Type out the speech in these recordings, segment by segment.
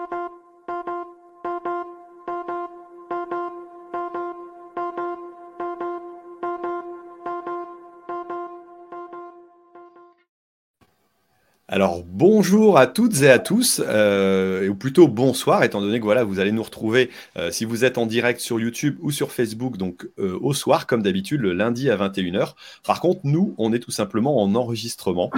you. Alors bonjour à toutes et à tous, euh, ou plutôt bonsoir, étant donné que voilà, vous allez nous retrouver euh, si vous êtes en direct sur YouTube ou sur Facebook, donc euh, au soir, comme d'habitude, le lundi à 21h. Par contre, nous, on est tout simplement en enregistrement.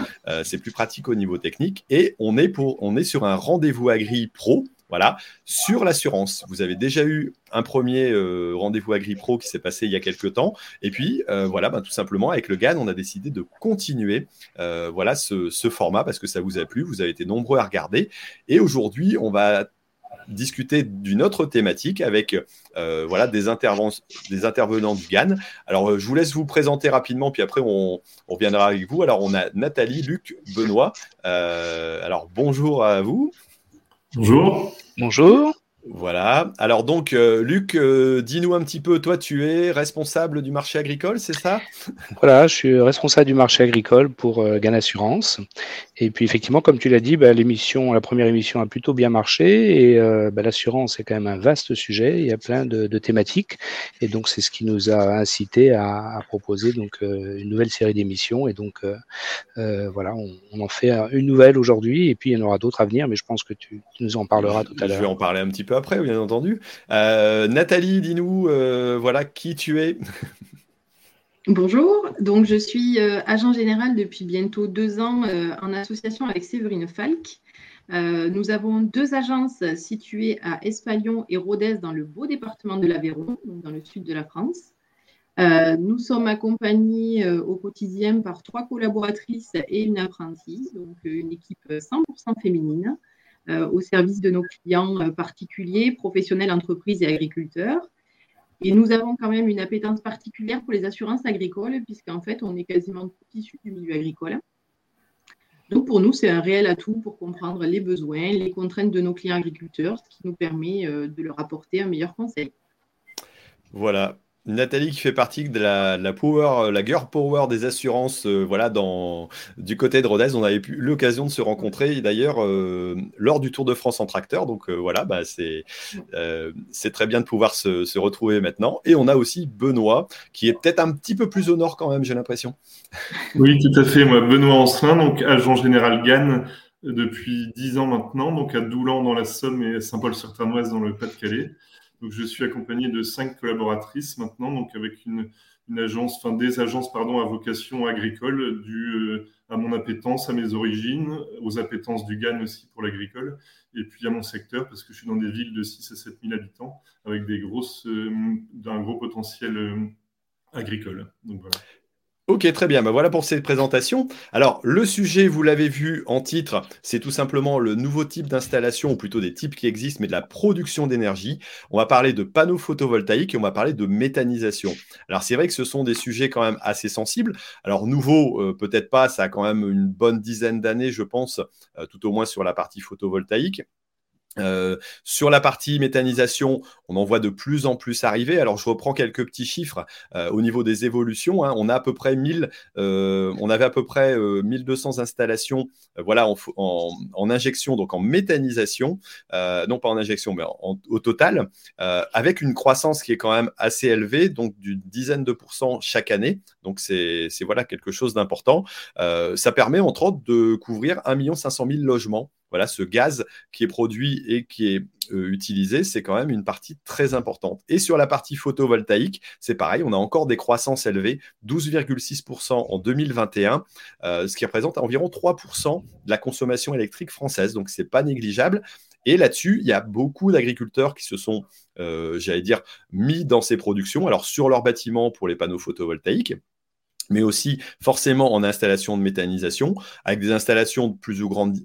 c'est plus pratique au niveau technique et on est, pour, on est sur un rendez-vous agri pro. Voilà, sur l'assurance. Vous avez déjà eu un premier euh, rendez-vous Agri Pro qui s'est passé il y a quelques temps. Et puis, euh, voilà, ben, tout simplement, avec le GAN, on a décidé de continuer euh, voilà, ce, format parce que ça vous a plu. Vous avez été nombreux à regarder. Et aujourd'hui, on va discuter d'une autre thématique avec voilà, des, intervenants du GAN. Alors, je vous laisse vous présenter rapidement, puis après, on, on reviendra avec vous. Alors, on a Nathalie, Luc, Benoît. alors, bonjour à vous. Bonjour. Bonjour. Voilà. Alors donc, euh, Luc, euh, dis-nous un petit peu, toi, tu es responsable du marché agricole, c'est ça? Voilà, je suis responsable du marché agricole pour euh, Assurance. Et puis effectivement, comme tu l'as dit, bah, l'émission, la première émission a plutôt bien marché. Et bah, l'assurance est quand même un vaste sujet. Il y a plein de, thématiques. Et donc, c'est ce qui nous a incité à, proposer donc une nouvelle série d'émissions. Et donc, voilà, on, en fait une nouvelle aujourd'hui. Et puis, il y en aura d'autres à venir. Mais je pense que tu, tu nous en parleras tout à l'heure. Je vais en parler un petit peu après, bien entendu. Euh, Nathalie, dis-nous, euh, voilà, qui tu es Bonjour, donc je suis euh, agent général depuis bientôt deux ans en association avec Séverine Falk. nous avons deux agences situées à Espalion et Rodez dans le beau département de l'Aveyron, dans le sud de la France. nous sommes accompagnés au quotidien par trois collaboratrices et une apprentie, donc une équipe 100% féminine. Euh, au service de nos clients euh, particuliers, professionnels, entreprises et agriculteurs. Et nous avons quand même une appétence particulière pour les assurances agricoles, puisqu'en fait, on est quasiment tout issu du milieu agricole. Donc, pour nous, c'est un réel atout pour comprendre les besoins, les contraintes de nos clients agriculteurs, ce qui nous permet euh, de leur apporter un meilleur conseil. Voilà, Nathalie qui fait partie de la, power, la girl power des assurances, euh, voilà, dans, du côté de Rodez. On avait eu l'occasion de se rencontrer d'ailleurs euh, lors du Tour de France en tracteur. Donc euh, voilà, bah, c'est très bien de pouvoir se, retrouver maintenant. Et on a aussi Benoît qui est peut-être un petit peu plus au nord quand même, j'ai l'impression. Oui, tout à fait. Moi, Benoît Ancelin, donc agent général GAN depuis 10 ans maintenant, donc à Doulan dans la Somme et à Saint-Paul-sur-Ternoise dans le Pas-de-Calais. Donc, je suis accompagné de cinq collaboratrices maintenant, donc avec une, agence, enfin des agences pardon, à vocation agricole, euh, à mon appétence, à mes origines, aux appétences du GAN aussi pour l'agricole, et puis à mon secteur, parce que je suis dans des villes de 6 à 7 000 habitants, avec des grosses, euh, d'un gros potentiel euh, agricole. Ok, très bien. Ben voilà pour cette présentation. Alors, le sujet, vous l'avez vu en titre, c'est tout simplement le nouveau type d'installation, ou plutôt des types qui existent, mais de la production d'énergie. On va parler de panneaux photovoltaïques et on va parler de méthanisation. Alors, c'est vrai que ce sont des sujets quand même assez sensibles. Alors, nouveau, euh, peut-être pas, ça a quand même une bonne dizaine d'années, je pense, euh, tout au moins sur la partie photovoltaïque. Euh, sur la partie méthanisation, on en voit de plus en plus arriver. Alors, je reprends quelques petits chiffres euh, au niveau des évolutions. Hein. On a à peu près 1000, euh, on avait à peu près 1200 installations, voilà, en, injection, donc en méthanisation, non pas en injection, mais au total, avec une croissance qui est quand même assez élevée, donc d'une dizaine de pourcents chaque année. Donc, c'est voilà quelque chose d'important. ça permet entre autres de couvrir 1 500 000 logements voilà, ce gaz qui est produit et qui est euh, utilisé, c'est quand même une partie très importante. Et sur la partie photovoltaïque, c'est pareil, on a encore des croissances élevées, 12,6% en 2021, euh, ce qui représente environ 3% de la consommation électrique française. Donc, ce n'est pas négligeable. Et là-dessus, il y a beaucoup d'agriculteurs qui se sont, euh, j'allais dire, mis dans ces productions, alors sur leurs bâtiments pour les panneaux photovoltaïques, mais aussi forcément en installation de méthanisation, avec des installations de plus ou, grande,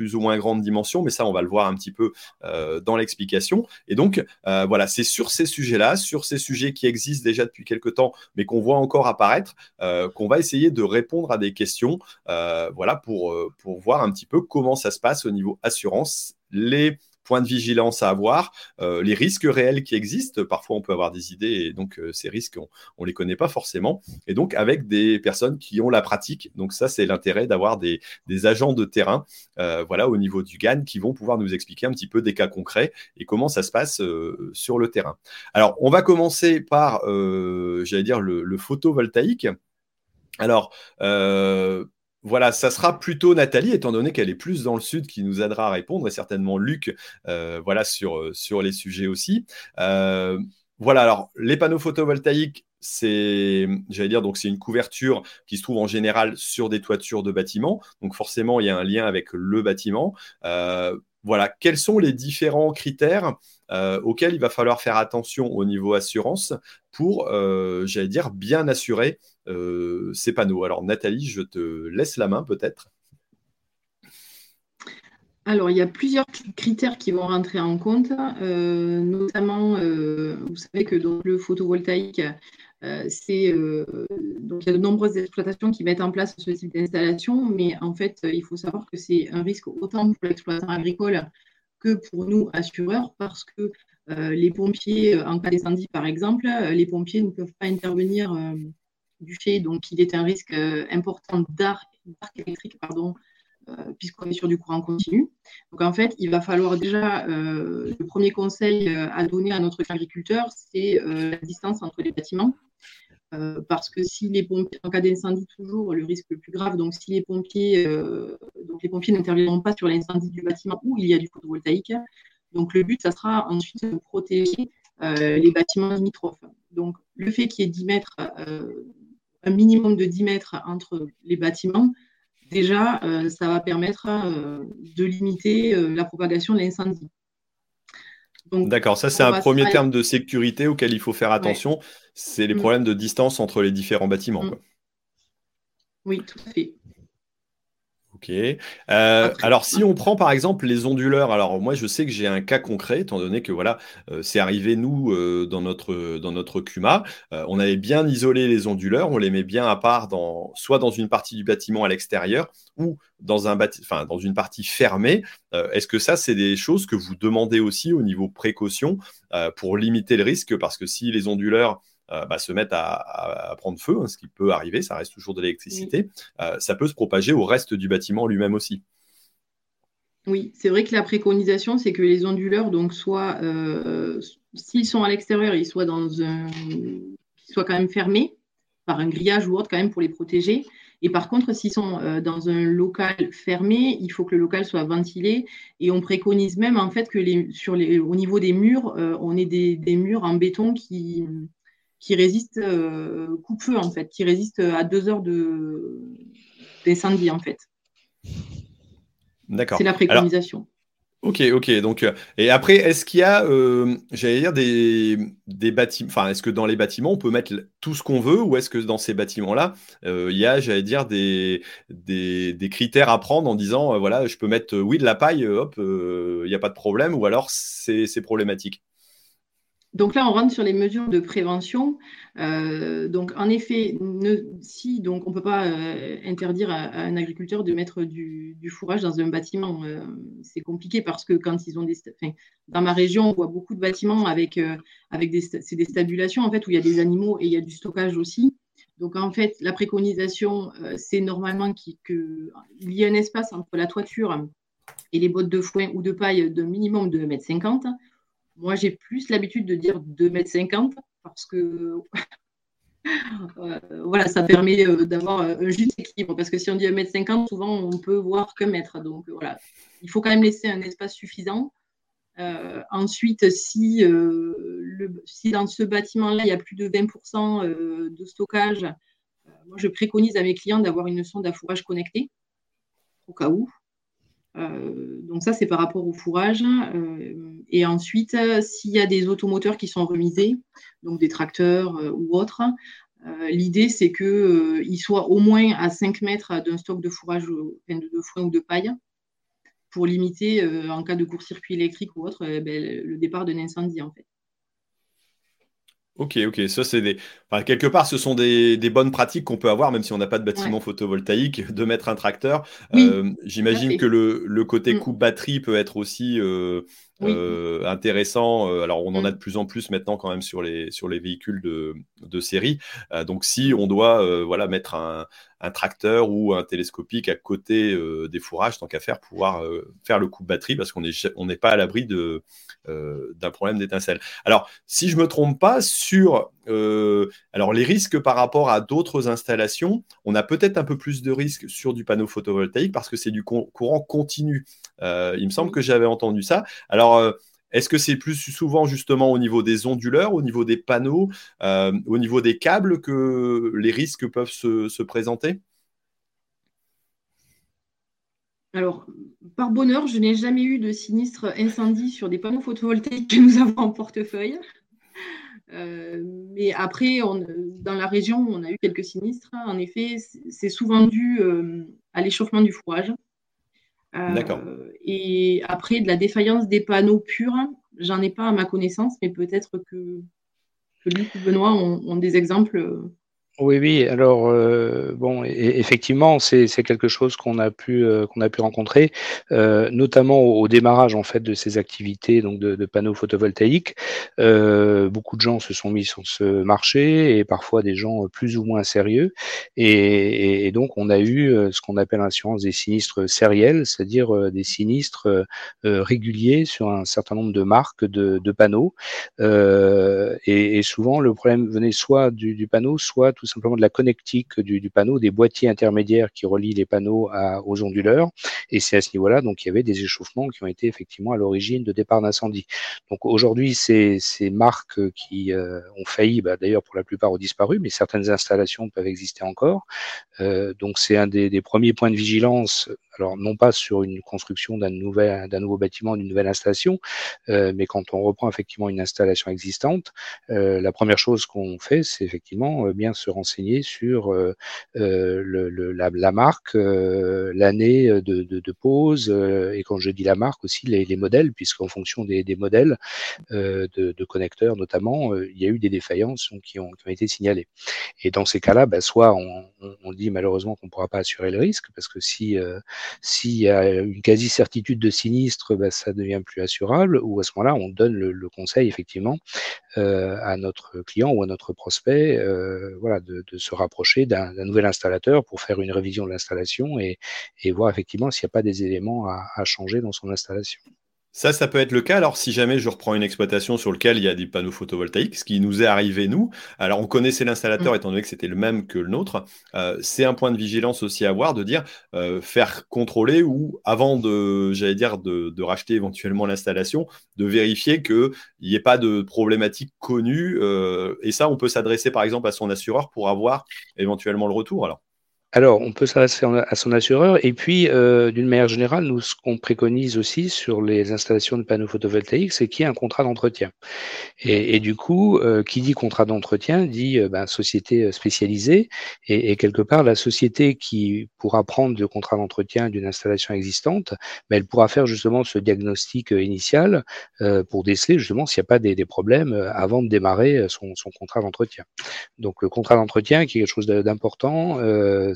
plus ou moins grande dimension, mais ça, on va le voir un petit peu euh, dans l'explication. Et donc, euh, voilà, c'est sur ces sujets-là, sur ces sujets qui existent déjà depuis quelques temps, mais qu'on voit encore apparaître, euh, qu'on va essayer de répondre à des questions, voilà, pour, pour voir un petit peu comment ça se passe au niveau assurance, les points de vigilance à avoir, les risques réels qui existent. Parfois, on peut avoir des idées et donc ces risques, on ne les connaît pas forcément. Et donc, avec des personnes qui ont la pratique. Donc, ça, c'est l'intérêt d'avoir des, agents de terrain, voilà, au niveau du GAN, qui vont pouvoir nous expliquer un petit peu des cas concrets et comment ça se passe sur le terrain. Alors, on va commencer par, j'allais dire, le photovoltaïque. Alors, euh, voilà, ça sera plutôt Nathalie, étant donné qu'elle est plus dans le sud, qui nous aidera à répondre, et certainement Luc, euh, voilà, sur, sur les sujets aussi. Euh, voilà, alors, les panneaux photovoltaïques, c'est, j'allais dire, donc c'est une couverture qui se trouve en général sur des toitures de bâtiments. Donc forcément, il y a un lien avec le bâtiment. voilà, quels sont les différents critères auxquels il va falloir faire attention au niveau assurance pour, j'allais dire, bien assurer euh, ces panneaux. Alors Nathalie, je te laisse la main peut-être. Alors, il y a plusieurs critères qui vont rentrer en compte, euh, notamment, euh, vous savez que le photovoltaïque, c'est donc il y a de nombreuses exploitations qui mettent en place ce type d'installation, mais en fait, il faut savoir que c'est un risque autant pour l'exploitant agricole que pour nous assureurs, parce que les pompiers, en cas d'incendie par exemple, les pompiers ne peuvent pas intervenir du fait donc qu'il est un risque euh, important d'arc électrique, pardon, euh, puisqu'on est sur du courant continu. Donc en fait, il va falloir déjà, euh, le premier conseil à donner à notre agriculteur, c'est la distance entre les bâtiments. parce que si les pompiers, en cas d'incendie toujours, le risque le plus grave, donc si les pompiers, donc les pompiers n'interviendront pas sur l'incendie du bâtiment où il y a du photovoltaïque, donc le but, ça sera ensuite de protéger les bâtiments limitrophes. Donc le fait qu'il y ait 10 mètres un minimum de 10 mètres entre les bâtiments, déjà, euh, ça va permettre euh, de limiter euh, la propagation de l'incendie. D'accord, ça c'est un premier terme de sécurité auquel il faut faire attention, c'est les mm. problèmes de distance entre les différents bâtiments. Mm. Oui, tout à fait. Ok. Euh, alors, si on prend par exemple les onduleurs, alors moi je sais que j'ai un cas concret, étant donné que voilà, euh, c'est arrivé nous euh, dans notre dans notre CUMA, on avait bien isolé les onduleurs, on les met bien à part dans soit dans une partie du bâtiment à l'extérieur ou dans un enfin dans une partie fermée. Est-ce que ça c'est des choses que vous demandez aussi au niveau précaution pour limiter le risque? Parce que si les onduleurs euh, bah, se mettent à, prendre feu, hein, ce qui peut arriver, ça reste toujours de l'électricité, euh, ça peut se propager au reste du bâtiment lui-même aussi. Oui, c'est vrai que la préconisation, c'est que les onduleurs, donc soit euh, s'ils sont à l'extérieur, ils soient dans un, soient quand même fermés par un grillage ou autre quand même pour les protéger. Et par contre, s'ils sont dans un local fermé, il faut que le local soit ventilé. Et on préconise même en fait que les, sur les, au niveau des murs, on ait des, des, murs en béton qui, qui résiste euh, coupe-feu en fait, qui résiste à deux heures de d'incendie en fait. D'accord. C'est la préconisation. ok, ok. Donc, euh, et après, est-ce qu'il y a, euh, j'allais dire, des, des bâtiments, enfin, est-ce que dans les bâtiments, on peut mettre tout ce qu'on veut ou est-ce que dans ces bâtiments-là, il y a, j'allais dire, des, des, des, critères à prendre en disant, voilà, je peux mettre, oui, de la paille, hop, il n'y a pas de problème ou alors c'est problématique? Donc là, on rentre sur les mesures de prévention. Euh, donc en effet, si donc on ne peut pas euh, interdire à, un agriculteur de mettre du, fourrage dans un bâtiment, euh, c'est compliqué parce que quand ils ont des, dans ma région, on voit beaucoup de bâtiments avec avec des, des stabulations en fait où il y a des animaux et il y a du stockage aussi. Donc en fait, la préconisation, c'est normalement qu'il y ait un espace entre la toiture et les bottes de foin ou de paille d'un minimum de 1,50 m. Moi, j'ai plus l'habitude de dire 2,50 m parce que euh, voilà, ça permet euh, d'avoir un juste équilibre. Parce que si on dit 1,50 m, souvent, on peut voir que mètre. Donc voilà, il faut quand même laisser un espace suffisant. Euh, ensuite, si, si dans ce bâtiment-là, il y a plus de 20% de stockage, moi, je préconise à mes clients d'avoir une sonde à fourrage connectée, au cas où. Euh, donc ça, c'est par rapport au fourrage. Euh, et ensuite, s'il y a des automoteurs qui sont remisés, donc des tracteurs euh, ou autres, l'idée, c'est qu'ils soient au moins à 5 mètres d'un stock de fourrage de foin ou de paille pour limiter, en cas de court-circuit électrique ou autre, ben, le départ d'un incendie, en fait. Ok, ok, ça c'est des. quelque part, ce sont des, bonnes pratiques qu'on peut avoir, même si on n'a pas de bâtiment photovoltaïque, de mettre un tracteur. Euh, j'imagine que le, côté mm. coupe batterie peut être aussi, euh, intéressant. alors, on en a mm. de plus en plus maintenant quand même sur les, sur les véhicules de, de série. donc, si on doit voilà, mettre un, un tracteur ou un télescopique à côté euh, des fourrages, tant qu'à faire, pouvoir euh, faire le coup de batterie parce qu'on n'est on n'est pas à l'abri de, euh, d'un problème d'étincelle. Alors, si je me trompe pas, sur alors les risques par rapport à d'autres installations, on a peut-être un peu plus de risques sur du panneau photovoltaïque parce que c'est du courant continu. Il me semble que j'avais entendu ça. Alors, est-ce que c'est plus souvent justement au niveau des onduleurs, au niveau des panneaux, euh, au niveau des câbles que les risques peuvent se, présenter? Alors, par bonheur, je n'ai jamais eu de sinistre incendie sur des panneaux photovoltaïques que nous avons en portefeuille. Euh, mais après, dans la région, on a eu quelques sinistres. En effet, c'est souvent dû euh, à l'échauffement du fourrage. Euh, et après, de la défaillance des panneaux purs, j'en ai pas à ma connaissance, mais peut-être que, que Luc ou Benoît ont des exemples euh, oui, oui. Alors, euh, bon, effectivement, c'est quelque chose qu'on a pu euh, qu'on a pu rencontrer, euh, notamment au, démarrage en fait de ces activités donc de, panneaux photovoltaïques. beaucoup de gens se sont mis sur ce marché et parfois des gens plus ou moins sérieux. Et, donc, on a eu ce qu'on appelle l'assurance des sinistres sériels, c'est-à-dire des sinistres réguliers sur un certain nombre de marques de, panneaux. Et, souvent, le problème venait soit du, du panneau, soit tout simplement de la connectique du, panneau, des boîtiers intermédiaires qui relient les panneaux aux onduleurs. Et c'est à ce niveau-là, donc, il y avait des échauffements qui ont été effectivement à l'origine de départ d'incendie. Donc aujourd'hui, ces, ces marques qui euh, ont failli, bah, d'ailleurs pour la plupart ont disparu, mais certaines installations peuvent exister encore. Euh, donc c'est un des, des, premiers points de vigilance alors non pas sur une construction d'un nouvel, d'un nouveau bâtiment, d'une nouvelle installation, euh, mais quand on reprend effectivement une installation existante, la première chose qu'on fait, c'est effectivement euh, bien se renseigner sur le, la, marque, l'année de, de, pose, et quand je dis la marque aussi, les, les modèles, puisqu'en fonction des, des modèles de, de, connecteurs notamment, il y a eu des défaillances qui ont, qui ont été signalées. Et dans ces cas-là, bah, soit on, on, dit malheureusement qu'on ne pourra pas assurer le risque, parce que si s'il y a une quasi-certitude de sinistre, bah, ça devient plus assurable, ou à ce moment-là, on donne le, conseil effectivement euh, à notre client ou à notre prospect euh, voilà, de, se rapprocher d'un nouvel installateur pour faire une révision de l'installation et, voir effectivement s'il n'y a pas des éléments à changer dans son installation. Ça, ça peut être le cas. Alors, si jamais je reprends une exploitation sur laquelle il y a des panneaux photovoltaïques, ce qui nous est arrivé, nous, alors on connaissait l'installateur mmh. étant donné que c'était le même que le nôtre, euh, c'est un point de vigilance aussi à avoir, de dire euh, faire contrôler ou avant de, j'allais dire, de, racheter éventuellement l'installation, de vérifier qu'il n'y ait pas de problématique connue. Euh, et ça, on peut s'adresser par exemple à son assureur pour avoir éventuellement le retour. Alors. Alors, on peut s'adresser à son assureur. Et puis, euh, d'une manière générale, nous, ce qu'on préconise aussi sur les installations de panneaux photovoltaïques, c'est qu'il y ait un contrat d'entretien. Et, du coup, euh, qui dit contrat d'entretien dit euh, ben, société spécialisée. Et, quelque part, la société qui pourra prendre le contrat d'entretien d'une installation existante, ben, elle pourra faire justement ce diagnostic initial pour déceler justement s'il n'y a pas des, problèmes avant de démarrer son, son contrat d'entretien. Donc, le contrat d'entretien, qui est quelque chose d'important,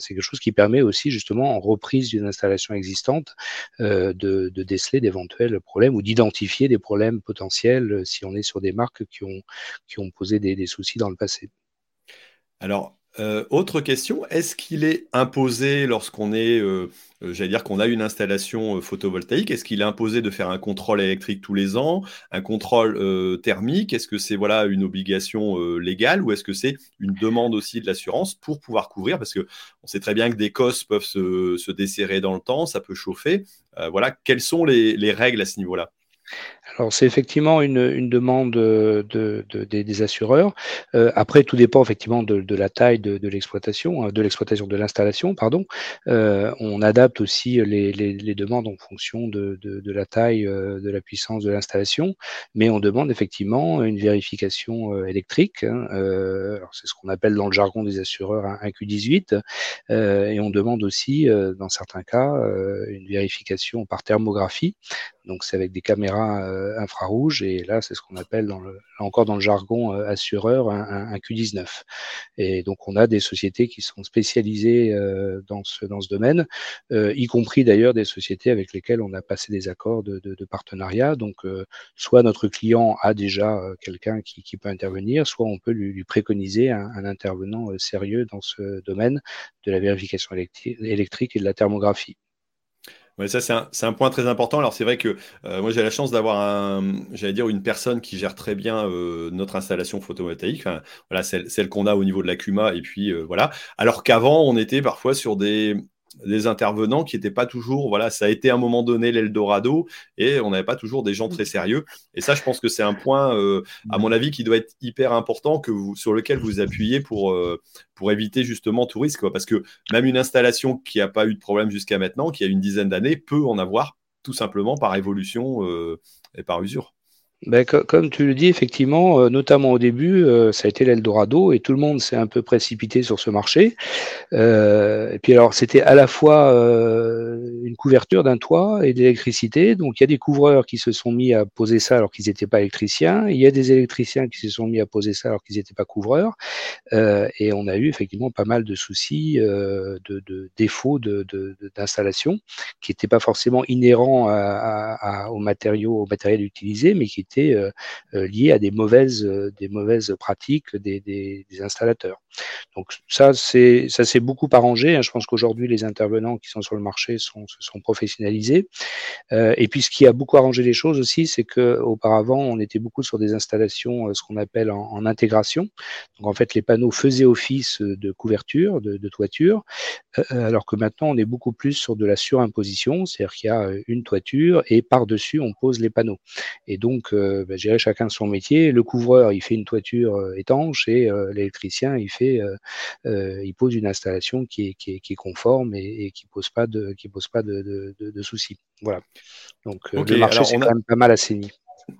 c'est quelque chose qui permet aussi justement en reprise d'une installation existante euh, de, déceler d'éventuels problèmes ou d'identifier des problèmes potentiels euh, si on est sur des marques qui ont, posé des soucis dans le passé. Euh, autre question, est-ce qu'il est imposé lorsqu'on est, euh, euh, j'allais dire qu'on a une installation photovoltaïque, est-ce qu'il est imposé de faire un contrôle électrique tous les ans, un contrôle thermique? Est-ce que c'est voilà une obligation légale ou est-ce que c'est une demande aussi de l'assurance pour pouvoir couvrir? Parce que on sait très bien que des cosses peuvent se, desserrer dans le temps, ça peut chauffer. voilà, quelles sont les règles à ce niveau-là? Alors c'est effectivement une, une demande de, de, des assureurs. Euh, après, tout dépend effectivement de, la taille de, l'exploitation, hein, de l'exploitation de l'installation, pardon. Euh, on adapte aussi les, les, les, demandes en fonction de, la taille, euh, de la puissance de l'installation, mais on demande effectivement une vérification euh, électrique. Hein, euh, c'est ce qu'on appelle dans le jargon des assureurs un, Q18, et on demande aussi, dans certains cas, une vérification par thermographie. Donc c'est avec des caméras infrarouge. Et là, c'est ce qu'on appelle, dans le, encore dans le jargon assureur, un, un, Q19. Et donc, on a des sociétés qui sont spécialisées dans, ce, dans ce domaine, y compris d'ailleurs des sociétés avec lesquelles on a passé des accords de, partenariat. Donc, soit notre client a déjà quelqu'un qui, peut intervenir, soit on peut lui, préconiser un, intervenant sérieux dans ce domaine de la vérification électrique et de la thermographie. Ouais, ça c'est un, un, point très important. Alors c'est vrai que euh, moi j'ai la chance d'avoir un, j'allais dire une personne qui gère très bien euh, notre installation photovoltaïque. Voilà, celle, celle qu'on a au niveau de la CUMA et puis euh, voilà. Alors qu'avant on était parfois sur des des intervenants qui n'étaient pas toujours, voilà, ça a été à un moment donné l'Eldorado et on n'avait pas toujours des gens très sérieux. Et ça, je pense que c'est un point, euh, à mon avis, qui doit être hyper important, que vous, sur lequel vous appuyez pour, euh, éviter justement tout risque. Parce que même une installation qui n'a pas eu de problème jusqu'à maintenant, qui a une dizaine d'années, peut en avoir tout simplement par évolution euh, et par usure. Ben, comme tu le dis, effectivement, euh, notamment au début, euh, ça a été l'Eldorado et tout le monde s'est un peu précipité sur ce marché. Euh, et puis alors, c'était à la fois une couverture d'un toit et d'électricité. Donc, il y a des couvreurs qui se sont mis à poser ça alors qu'ils n'étaient pas électriciens. Il y a des électriciens qui se sont mis à poser ça alors qu'ils n'étaient pas couvreurs. et on a eu effectivement pas mal de soucis, de, de, défauts d'installation de, qui n'étaient pas forcément inhérents à, à, aux matériaux, au matériel utilisé, mais qui étaient euh, euh, liées à des mauvaises, euh, des mauvaises pratiques des, des, installateurs. Donc ça, c'est ça s'est beaucoup arrangé. Hein. Je pense qu'aujourd'hui, les intervenants qui sont sur le marché sont, se sont professionnalisés. Et puis, ce qui a beaucoup arrangé les choses aussi, c'est que auparavant, on était beaucoup sur des installations, ce qu'on appelle en, intégration. Donc, en fait, les panneaux faisaient office de couverture, de, toiture, alors que maintenant, on est beaucoup plus sur de la surimposition, c'est-à-dire qu'il y a une toiture et par-dessus, on pose les panneaux. Et donc, euh, bah, chacun son métier. Le couvreur, il fait une toiture euh, étanche et euh, l'électricien, il fait, il pose une installation qui est, qui est, qui est conforme et, et, qui pose pas de, qui pose pas de, de, de, de soucis. Voilà. Donc, okay, le marché, c'est quand même pas mal assaini.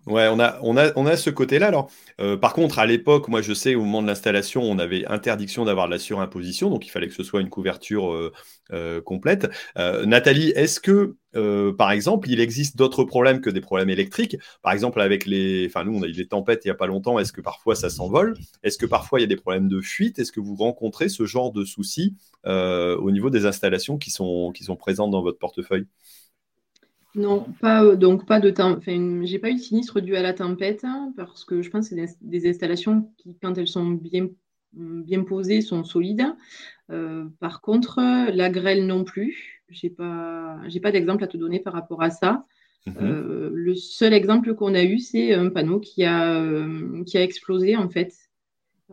Ouais, on a, ce côté-là. Alors, euh, par contre, à l'époque, moi, je sais, au moment de l'installation, on avait interdiction d'avoir de la surimposition, donc il fallait que ce soit une couverture euh, euh, complète. Nathalie, est-ce que, par exemple, il existe d'autres problèmes que des problèmes électriques? Par exemple, avec les, enfin, nous, on a eu des tempêtes il n'y a pas longtemps. Est-ce que parfois ça s'envole? Est-ce que parfois il y a des problèmes de fuite? Est-ce que vous rencontrez ce genre de soucis au niveau des installations qui sont présentes dans votre portefeuille? Non, pas euh, donc pas de temps. Enfin, j'ai pas eu de sinistre dû à la tempête hein, parce que je pense que c'est des, des, installations qui, quand elles sont bien, bien posées, sont solides. Euh, par contre, la grêle non plus. J'ai pas, j'ai pas d'exemple à te donner par rapport à ça. Mmh. Euh, le seul exemple qu'on a eu, c'est un panneau qui a, euh, qui a explosé en fait.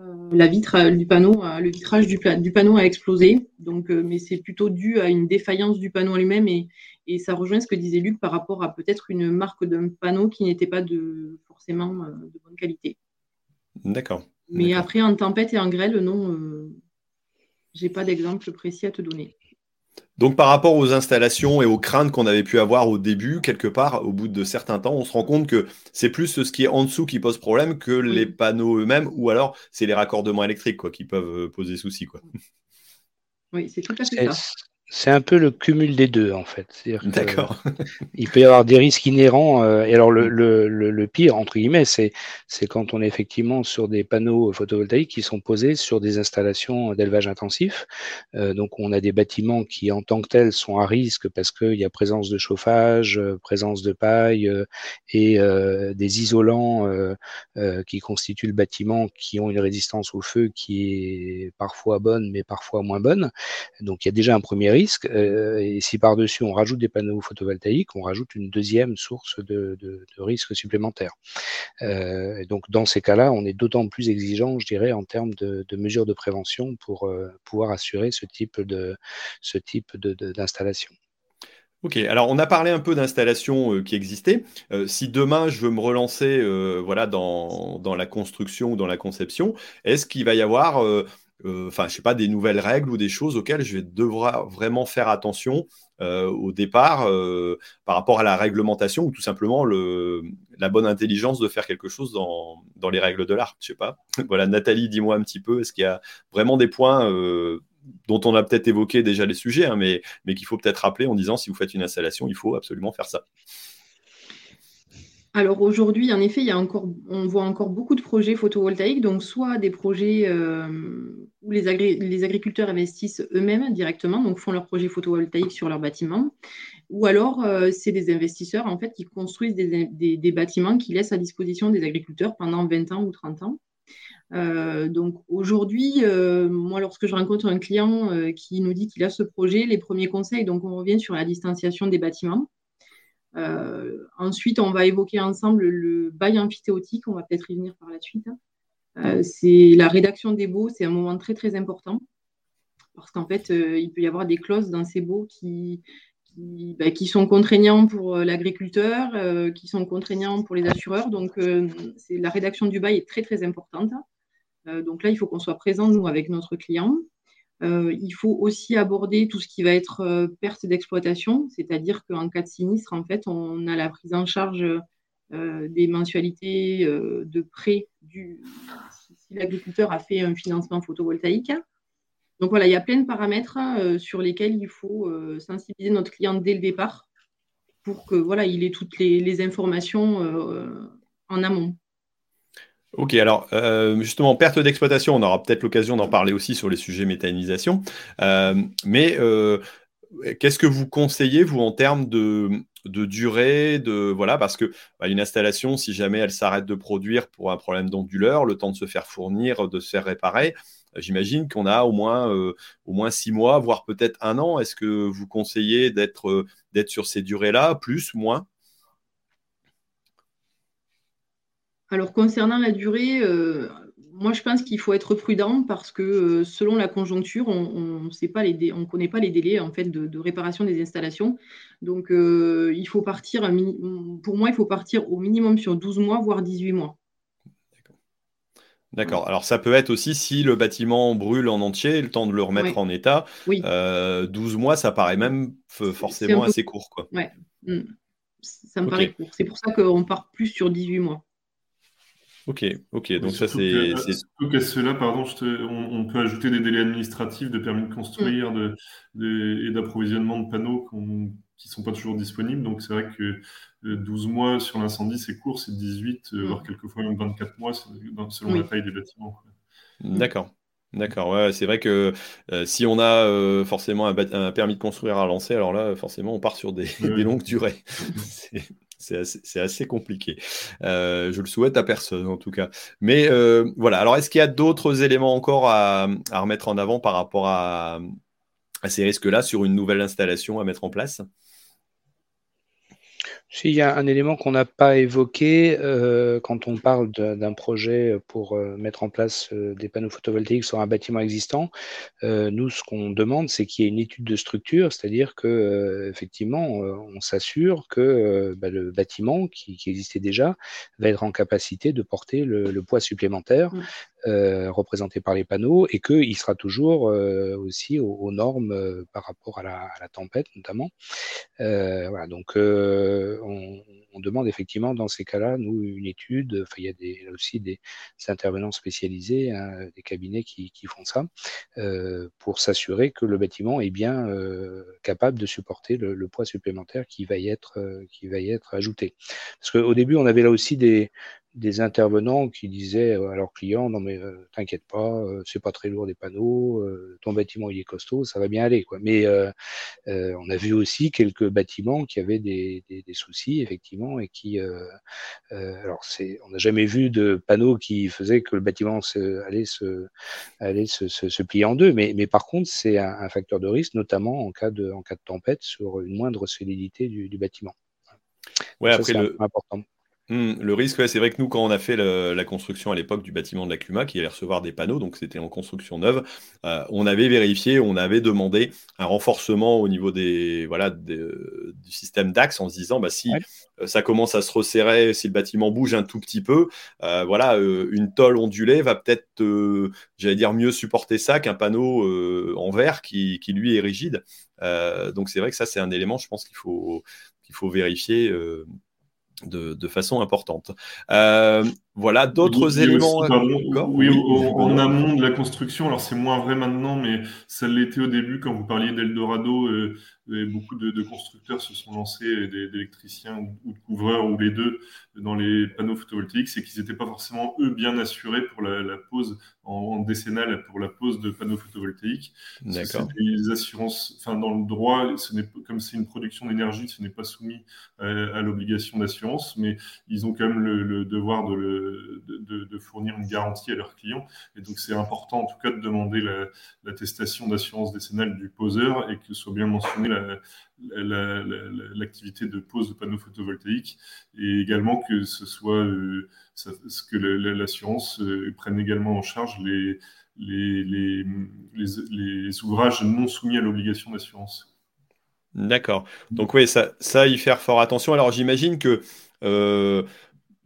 Euh, la vitre du panneau, le vitrage du, du panneau a explosé. Donc, mais c'est plutôt dû à une défaillance du panneau lui-même et et ça rejoint ce que disait Luc par rapport à peut-être une marque d'un panneau qui n'était pas de, forcément euh, de bonne qualité. D'accord. Mais après, en tempête et en grêle, non, euh, j'ai pas d'exemple précis à te donner. Donc par rapport aux installations et aux craintes qu'on avait pu avoir au début, quelque part, au bout de certains temps, on se rend compte que c'est plus ce qui est en dessous qui pose problème que oui. les panneaux eux-mêmes, ou alors c'est les raccordements électriques quoi, qui peuvent poser souci. Quoi. Oui, c'est tout à fait ça. C'est un peu le cumul des deux, en fait. D'accord. il peut y avoir des risques inhérents. Euh, et alors, le, le, le, le, pire, entre guillemets, c'est, c'est quand on est effectivement sur des panneaux photovoltaïques qui sont posés sur des installations d'élevage intensif. Euh, donc, on a des bâtiments qui, en tant que tels, sont à risque parce qu'il y a présence de chauffage, euh, présence de paille euh, et des isolants qui constituent le bâtiment qui ont une résistance au feu qui est parfois bonne, mais parfois moins bonne. Donc, il y a déjà un premier risque Euh, et si par-dessus on rajoute des panneaux photovoltaïques, on rajoute une deuxième source de, risque supplémentaire. Euh, donc dans ces cas-là, on est d'autant plus exigeant, je dirais, en termes de, mesures de prévention pour euh, pouvoir assurer ce type de ce type d'installation. Ok, alors on a parlé un peu d'installations qui existaient. Si demain je veux me relancer voilà, dans, dans, la construction ou dans la conception, est-ce qu'il va y avoir enfin, je sais pas, des nouvelles règles ou des choses auxquelles je vais devoir vraiment faire attention euh, au départ euh, par rapport à la réglementation ou tout simplement le, la bonne intelligence de faire quelque chose dans, les règles de l'art. Voilà, Nathalie, dis-moi un petit peu, est-ce qu'il y a vraiment des points dont on a peut-être évoqué déjà les sujets, hein, mais, mais qu'il faut peut-être rappeler en disant si vous faites une installation, il faut absolument faire ça. Alors aujourd'hui, en effet, il y encore, on voit encore beaucoup de projets photovoltaïques, donc soit des projets euh, où les, agriculteurs investissent eux-mêmes directement, donc font leurs projets photovoltaïques sur leurs bâtiments, ou alors euh, c'est des investisseurs en fait qui construisent des, bâtiments qui laissent à disposition des agriculteurs pendant 20 ans ou 30 ans. Euh, donc aujourd'hui, moi, lorsque je rencontre un client qui nous dit qu'il a ce projet, les premiers conseils, donc on revient sur la distanciation des bâtiments. Euh, ensuite, on va évoquer ensemble le bail amphithéotique. On va peut-être y venir par la suite. Euh, c'est la rédaction des baux, c'est un moment très très important parce qu'en fait, euh, il peut y avoir des clauses dans ces baux qui, qui, bah, sont contraignants pour l'agriculteur, qui sont contraignants pour les assureurs. Donc, la rédaction du bail est très très importante. donc là, il faut qu'on soit présent, nous, avec notre client. Euh, il faut aussi aborder tout ce qui va être euh, perte d'exploitation, c'est-à-dire qu'en cas de sinistre, en fait, on a la prise en charge euh, des mensualités de prêt du, si l'agriculteur a fait un financement photovoltaïque. Donc voilà, il y a plein de paramètres sur lesquels il faut sensibiliser notre client dès le départ pour que voilà, il ait toutes les informations en amont. Ok, alors euh, justement, perte d'exploitation, on aura peut-être l'occasion d'en parler aussi sur les sujets méthanisation. Euh, mais euh, qu'est-ce que vous conseillez, vous, en termes de, durée, de voilà, parce que bah, une installation, si jamais elle s'arrête de produire pour un problème d'onduleur, le temps de se faire fournir, de se faire réparer, j'imagine qu'on a au moins au moins six mois, voire peut-être un an. Est-ce que vous conseillez d'être sur ces durées-là, plus, moins? Alors concernant la durée, euh, moi je pense qu'il faut être prudent parce que euh, selon la conjoncture, on ne connaît pas les délais en fait de, réparation des installations. Donc euh, il faut partir, pour moi, il faut partir au minimum sur 12 mois, voire 18 mois. D'accord. Alors ça peut être aussi si le bâtiment brûle en entier, le temps de le remettre en état. Oui. 12 mois, ça paraît même forcément assez court. Quoi. Ouais. Mm. Ça me paraît court. C'est pour ça qu'on part plus sur 18 mois. Ok, ok, donc ça c'est. Surtout qu'à cela, pardon, on, peut ajouter des délais administratifs de permis de construire mm. de, et d'approvisionnement de panneaux qui ne sont pas toujours disponibles. Donc c'est vrai que 12 euh, mois sur l'incendie, c'est court, c'est 18, euh, mm. voire quelquefois même 24 mois selon la taille des bâtiments. D'accord. D'accord, ouais, c'est vrai que euh, si on a forcément un, permis de construire à lancer, alors là, forcément, on part sur des, des longues durées. C'est assez, compliqué. Euh, je le souhaite à personne, en tout cas. Mais euh, voilà. Alors, est-ce qu'il y a d'autres éléments encore à, remettre en avant par rapport à ces risques-là sur une nouvelle installation à mettre en place? S'il y a un élément qu'on n'a pas évoqué euh, quand on parle d'un projet pour euh, mettre en place euh, des panneaux photovoltaïques sur un bâtiment existant, nous, ce qu'on demande, c'est qu'il y ait une étude de structure, c'est-à-dire que effectivement, on s'assure que bah, le bâtiment qui, existait déjà va être en capacité de porter le, poids supplémentaire mmh. représenté par les panneaux et qu'il sera toujours aussi aux, normes par rapport à la, à la, tempête notamment. voilà, donc on, demande effectivement dans ces cas-là, nous, une étude. Enfin, il y a des, aussi des, intervenants spécialisés, hein, des cabinets qui, font ça, euh, pour s'assurer que le bâtiment est bien euh, capable de supporter le, poids supplémentaire qui va y être, euh, qui va y être ajouté. Parce qu'au début, on avait là aussi des, des intervenants qui disaient à leurs clients non mais euh, t'inquiète pas euh, c'est pas très lourd des panneaux euh, ton bâtiment il est costaud ça va bien aller quoi. Mais on a vu aussi quelques bâtiments qui avaient des, des, des soucis effectivement et qui alors c'est on n'a jamais vu de panneaux qui faisaient que le bâtiment se, allait se allait se, se, se plier en deux. Mais mais par contre c'est un, un, facteur de risque notamment en cas de en cas de tempête sur une moindre solidité du, du bâtiment. Ouais après le important Hmm, le risque, c'est vrai que nous, quand on a fait la construction à l'époque du bâtiment de la CUMA, qui allait recevoir des panneaux, donc c'était en construction neuve, euh, on avait vérifié, on avait demandé un renforcement au niveau des, voilà, du système d'axe en se disant, bah, si euh, ça commence à se resserrer, si le bâtiment bouge un tout petit peu, euh, voilà, une tôle ondulée va peut-être, j'allais dire, mieux supporter ça qu'un panneau en verre qui, qui, lui, est rigide. donc c'est vrai que ça, c'est un élément, je pense qu'il faut, qu'il faut vérifier de, façon importante. Euh, voilà, d'autres éléments. oui, en, amont de la construction, alors c'est moins vrai maintenant, mais ça l'était au début quand vous parliez d'Eldorado. Euh, beaucoup de, constructeurs se sont lancés, d'électriciens ou, de couvreurs ou les deux, dans les panneaux photovoltaïques, c'est qu'ils n'étaient pas forcément eux bien assurés pour la, pose en, décennale pour la pose de panneaux photovoltaïques. D'accord. Les assurances, enfin dans le droit, ce n'est comme c'est une production d'énergie, ce n'est pas soumis à, l'obligation d'assurance, mais ils ont quand même le, devoir de, de, fournir une garantie à leurs clients. Et donc c'est important en tout cas de demander l'attestation d'assurance décennale du poseur et que soit bien mentionné l'activité de pose de panneaux photovoltaïques et également que ce soit euh, que l'assurance euh, prenne également en charge les, les, les, ouvrages non soumis à l'obligation d'assurance. D'accord. Donc oui, ça, ça, y faire fort attention. Alors j'imagine que euh,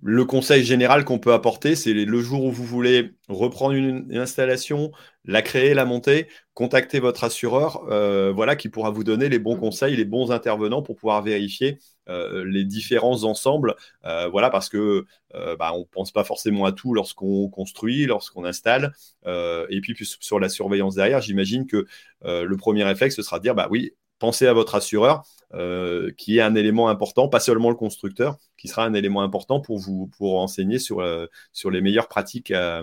le conseil général qu'on peut apporter, c'est le jour où vous voulez reprendre une, installation, la créer, la monter, contacter votre assureur, euh, voilà, qui pourra vous donner les bons conseils, les bons intervenants pour pouvoir vérifier euh, les différents ensembles, euh, voilà, parce que bah, on pense pas forcément à tout lorsqu'on construit, lorsqu'on installe, et puis, puis sur la surveillance derrière, j'imagine que le premier réflexe ce sera de dire, bah oui, pensez à votre assureur, euh, qui est un élément important, pas seulement le constructeur, qui sera un élément important pour vous pour enseigner sur, euh, sur les meilleures pratiques à,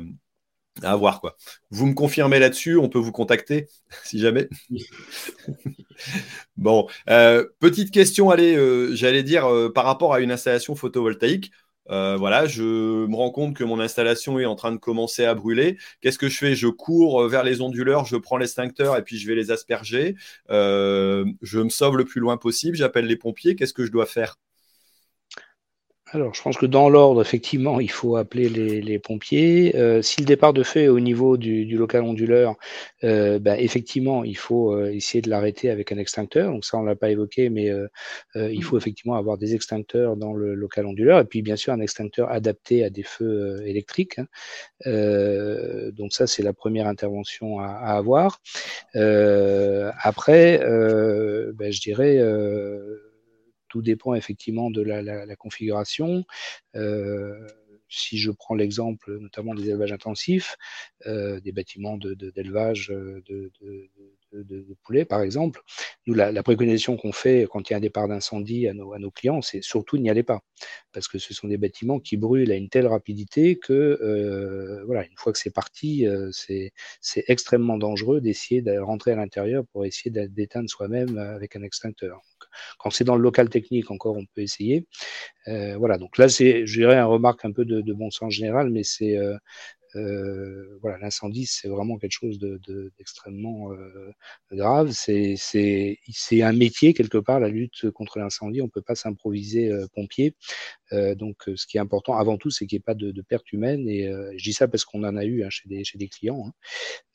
avoir. Quoi. Vous me confirmez là-dessus, on peut vous contacter si jamais. bon, euh, petite question, allez, j'allais dire par rapport à une installation photovoltaïque. Euh, voilà, je me rends compte que mon installation est en train de commencer à brûler. Qu'est-ce que je fais? Je cours vers les onduleurs, je prends l'extincteur et puis je vais les asperger. Euh, je me sauve le plus loin possible, j'appelle les pompiers. Qu'est-ce que je dois faire? Alors, je pense que dans l'ordre, effectivement, il faut appeler les, pompiers. Euh, si le départ de feu est au niveau du, local onduleur, euh, ben, effectivement, il faut euh, essayer de l'arrêter avec un extincteur. Donc ça, on l'a pas évoqué, mais il faut mmh. effectivement avoir des extincteurs dans le local onduleur et puis bien sûr un extincteur adapté à des feux électriques. Hein. donc ça, c'est la première intervention à, avoir. après, ben, je dirais tout dépend effectivement de la, configuration. Euh, si je prends l'exemple notamment des élevages intensifs, euh, des bâtiments d'élevage de, de, poulets, par exemple, nous, la, préconisation qu'on fait quand il y a un départ d'incendie à nos, à nos, clients, c'est surtout n'y allez pas. Parce que ce sont des bâtiments qui brûlent à une telle rapidité que, euh, voilà, une fois que c'est parti, c'est extrêmement dangereux d'essayer de rentrer à l'intérieur pour essayer d'éteindre soi-même avec un extincteur. Quand c'est dans le local technique, encore, on peut essayer. Euh, voilà, donc là, c'est, je dirais, un remarque un peu de, bon sens général, mais c'est euh, voilà, l'incendie, c'est vraiment quelque chose d'extrêmement grave. C'est, un métier quelque part, la lutte contre l'incendie. On ne peut pas s'improviser pompier. donc, ce qui est important avant tout, c'est qu'il n'y ait pas de, de perte humaine. Et je dis ça parce qu'on en a eu hein, chez, des, chez des clients.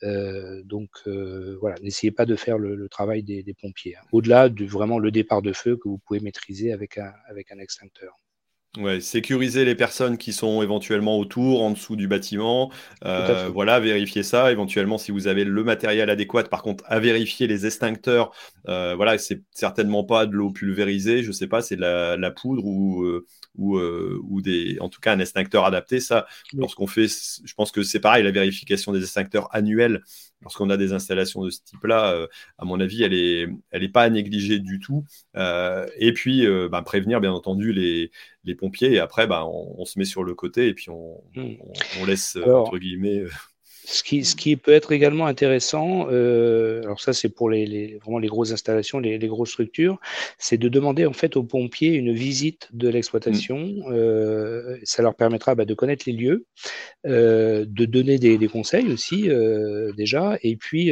Hein. donc, voilà, n'essayez pas de faire le, travail des, pompiers. Hein. Au-delà de vraiment le départ de feu que vous pouvez maîtriser avec un, avec un extincteur. Ouais, sécuriser les personnes qui sont éventuellement autour, en dessous du bâtiment. Euh, voilà, vérifier ça. Éventuellement, si vous avez le matériel adéquat. Par contre, à vérifier les extincteurs. Euh, voilà, c'est certainement pas de l'eau pulvérisée. Je sais pas, c'est de la, poudre ou, euh, ou, ou des, en tout cas, un extincteur adapté. Ça, lorsqu'on fait, je pense que c'est pareil. La vérification des extincteurs annuels lorsqu'on a des installations de ce type-là, euh, à mon avis, elle n'est elle est pas à négliger du tout. Euh, et puis, euh, bah, prévenir, bien entendu, les, les pompiers. Et après, bah, on, se met sur le côté et puis on, hmm. on, laisse, entre guillemets. Ce qui, peut être également intéressant, euh, alors ça c'est pour les, vraiment les grosses installations, les, grosses structures, c'est de demander en fait aux pompiers une visite de l'exploitation. Euh, ça leur permettra bah, de connaître les lieux, euh, de donner des, des conseils aussi déjà, et puis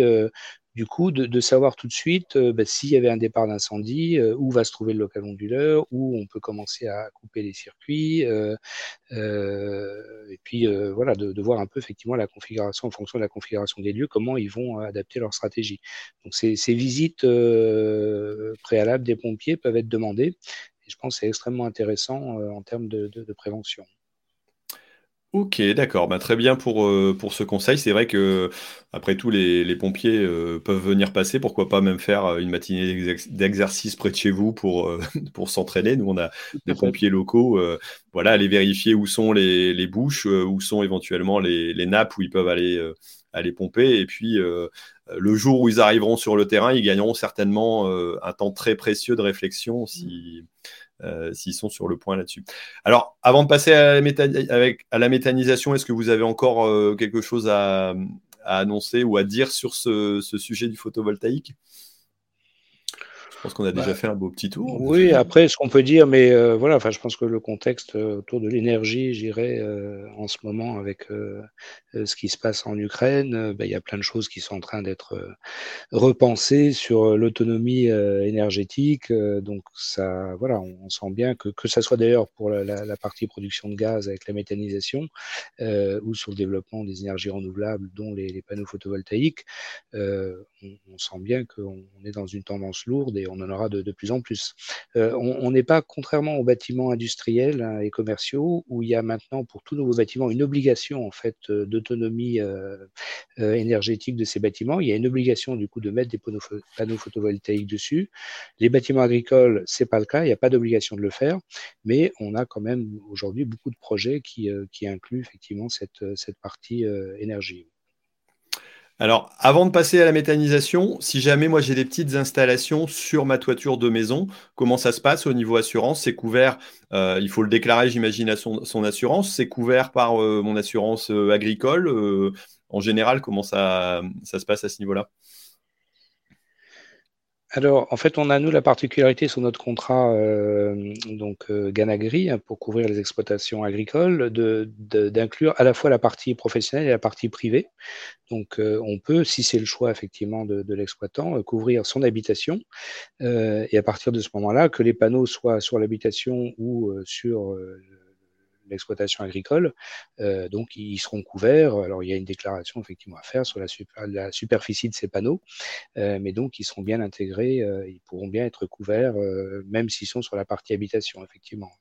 du coup, de, savoir tout de suite euh, bah, s'il y avait un départ d'incendie, euh, où va se trouver le local onduleur, où on peut commencer à couper les circuits, euh, et puis voilà, de, voir un peu effectivement la configuration en fonction de la configuration des lieux, comment ils vont adapter leur stratégie. Donc ces, visites préalables des pompiers peuvent être demandées, et je pense que c'est extrêmement intéressant en termes de prévention. Ok, d'accord. Bah, très bien pour, euh, pour ce conseil. C'est vrai que après tout, les, pompiers euh, peuvent venir passer. Pourquoi pas même faire euh, une matinée d'exercice près de chez vous pour, pour s'entraîner. Nous, on a des pompiers locaux. voilà, aller vérifier où sont les, les bouches, où sont éventuellement les, les, nappes où ils peuvent aller, aller pomper. Et puis, le jour où ils arriveront sur le terrain, ils gagneront certainement un temps très précieux de réflexion si euh, s'ils sont sur le point là-dessus. Alors, avant de passer à la, méthanisation, est-ce que vous avez encore euh, quelque chose à, annoncer ou à dire sur ce sujet du photovoltaïque? Pense qu'on a déjà bah, fait un beau petit tour. Oui, après, ce qu'on peut dire, mais euh, voilà, enfin, je pense que le contexte euh, autour de l'énergie, j'irais, euh, en ce moment, avec ce qui se passe en Ukraine, bah, il y a plein de choses qui sont en train d'être repensées sur l'autonomie énergétique. donc, ça, voilà, on, sent bien que, que ça soit d'ailleurs pour la, partie production de gaz avec la méthanisation ou sur le développement des énergies renouvelables, dont les, panneaux photovoltaïques, on, on, sent bien qu'on est dans une tendance lourde et on on en aura de, plus en plus. Euh, on n'est pas, contrairement aux bâtiments industriels hein, et commerciaux, où il y a maintenant pour tous nouveaux bâtiments une obligation en fait euh, d'autonomie euh, énergétique de ces bâtiments. Il y a une obligation du coup de mettre des panneaux, photovoltaïques dessus. Les bâtiments agricoles, c'est pas le cas, il n'y a pas d'obligation de le faire, mais on a quand même aujourd'hui beaucoup de projets qui, incluent effectivement cette partie énergie. Alors, avant de passer à la méthanisation, si jamais moi j'ai des petites installations sur ma toiture de maison, comment ça se passe au niveau assurance? C'est couvert, euh, il faut le déclarer, j'imagine, à son, assurance. C'est couvert par euh, mon assurance euh, agricole. en général, comment ça, ça se passe à ce niveau-là? Alors, en fait, on a, nous, la particularité sur notre contrat euh, donc euh, Ganagri, hein, pour couvrir les exploitations agricoles, d'inclure à la fois la partie professionnelle et la partie privée. Donc, euh, on peut, si c'est le choix effectivement de, l'exploitant, couvrir son habitation. et à partir de ce moment-là, que les panneaux soient sur l'habitation ou sur l'exploitation agricole. Euh, donc, ils seront couverts. Alors, il y a une déclaration effectivement à faire sur la, superficie de ces panneaux, euh, mais donc, ils seront bien intégrés. Euh, ils pourront bien être couverts, même s'ils sont sur la partie habitation, effectivement.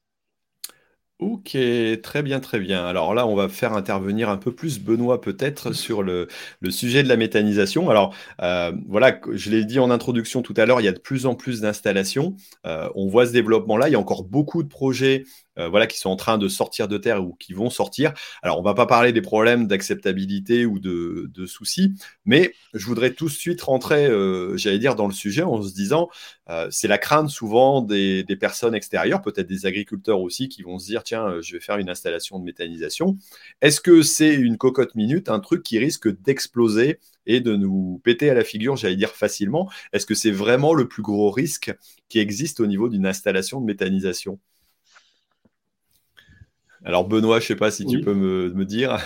Ok, très bien, très bien. Alors là, on va faire intervenir un peu plus Benoît peut-être sur le, sujet de la méthanisation. Alors voilà, je l'ai dit en introduction tout à l'heure, il y a de plus en plus d'installations. on voit ce développement-là. Il y a encore beaucoup de projets euh, voilà, qui sont en train de sortir de terre ou qui vont sortir. Alors, on va pas parler des problèmes d'acceptabilité ou de, soucis, mais je voudrais tout de suite rentrer, euh, j'allais dire, dans le sujet en se disant, euh, c'est la crainte souvent des, personnes extérieures, peut-être des agriculteurs aussi, qui vont se dire, tiens, je vais faire une installation de méthanisation. Est-ce que c'est une cocotte minute, un truc qui risque d'exploser et de nous péter à la figure, j'allais dire facilement? Est-ce que c'est vraiment le plus gros risque qui existe au niveau d'une installation de méthanisation? Alors Benoît, je ne sais pas si tu peux me, dire.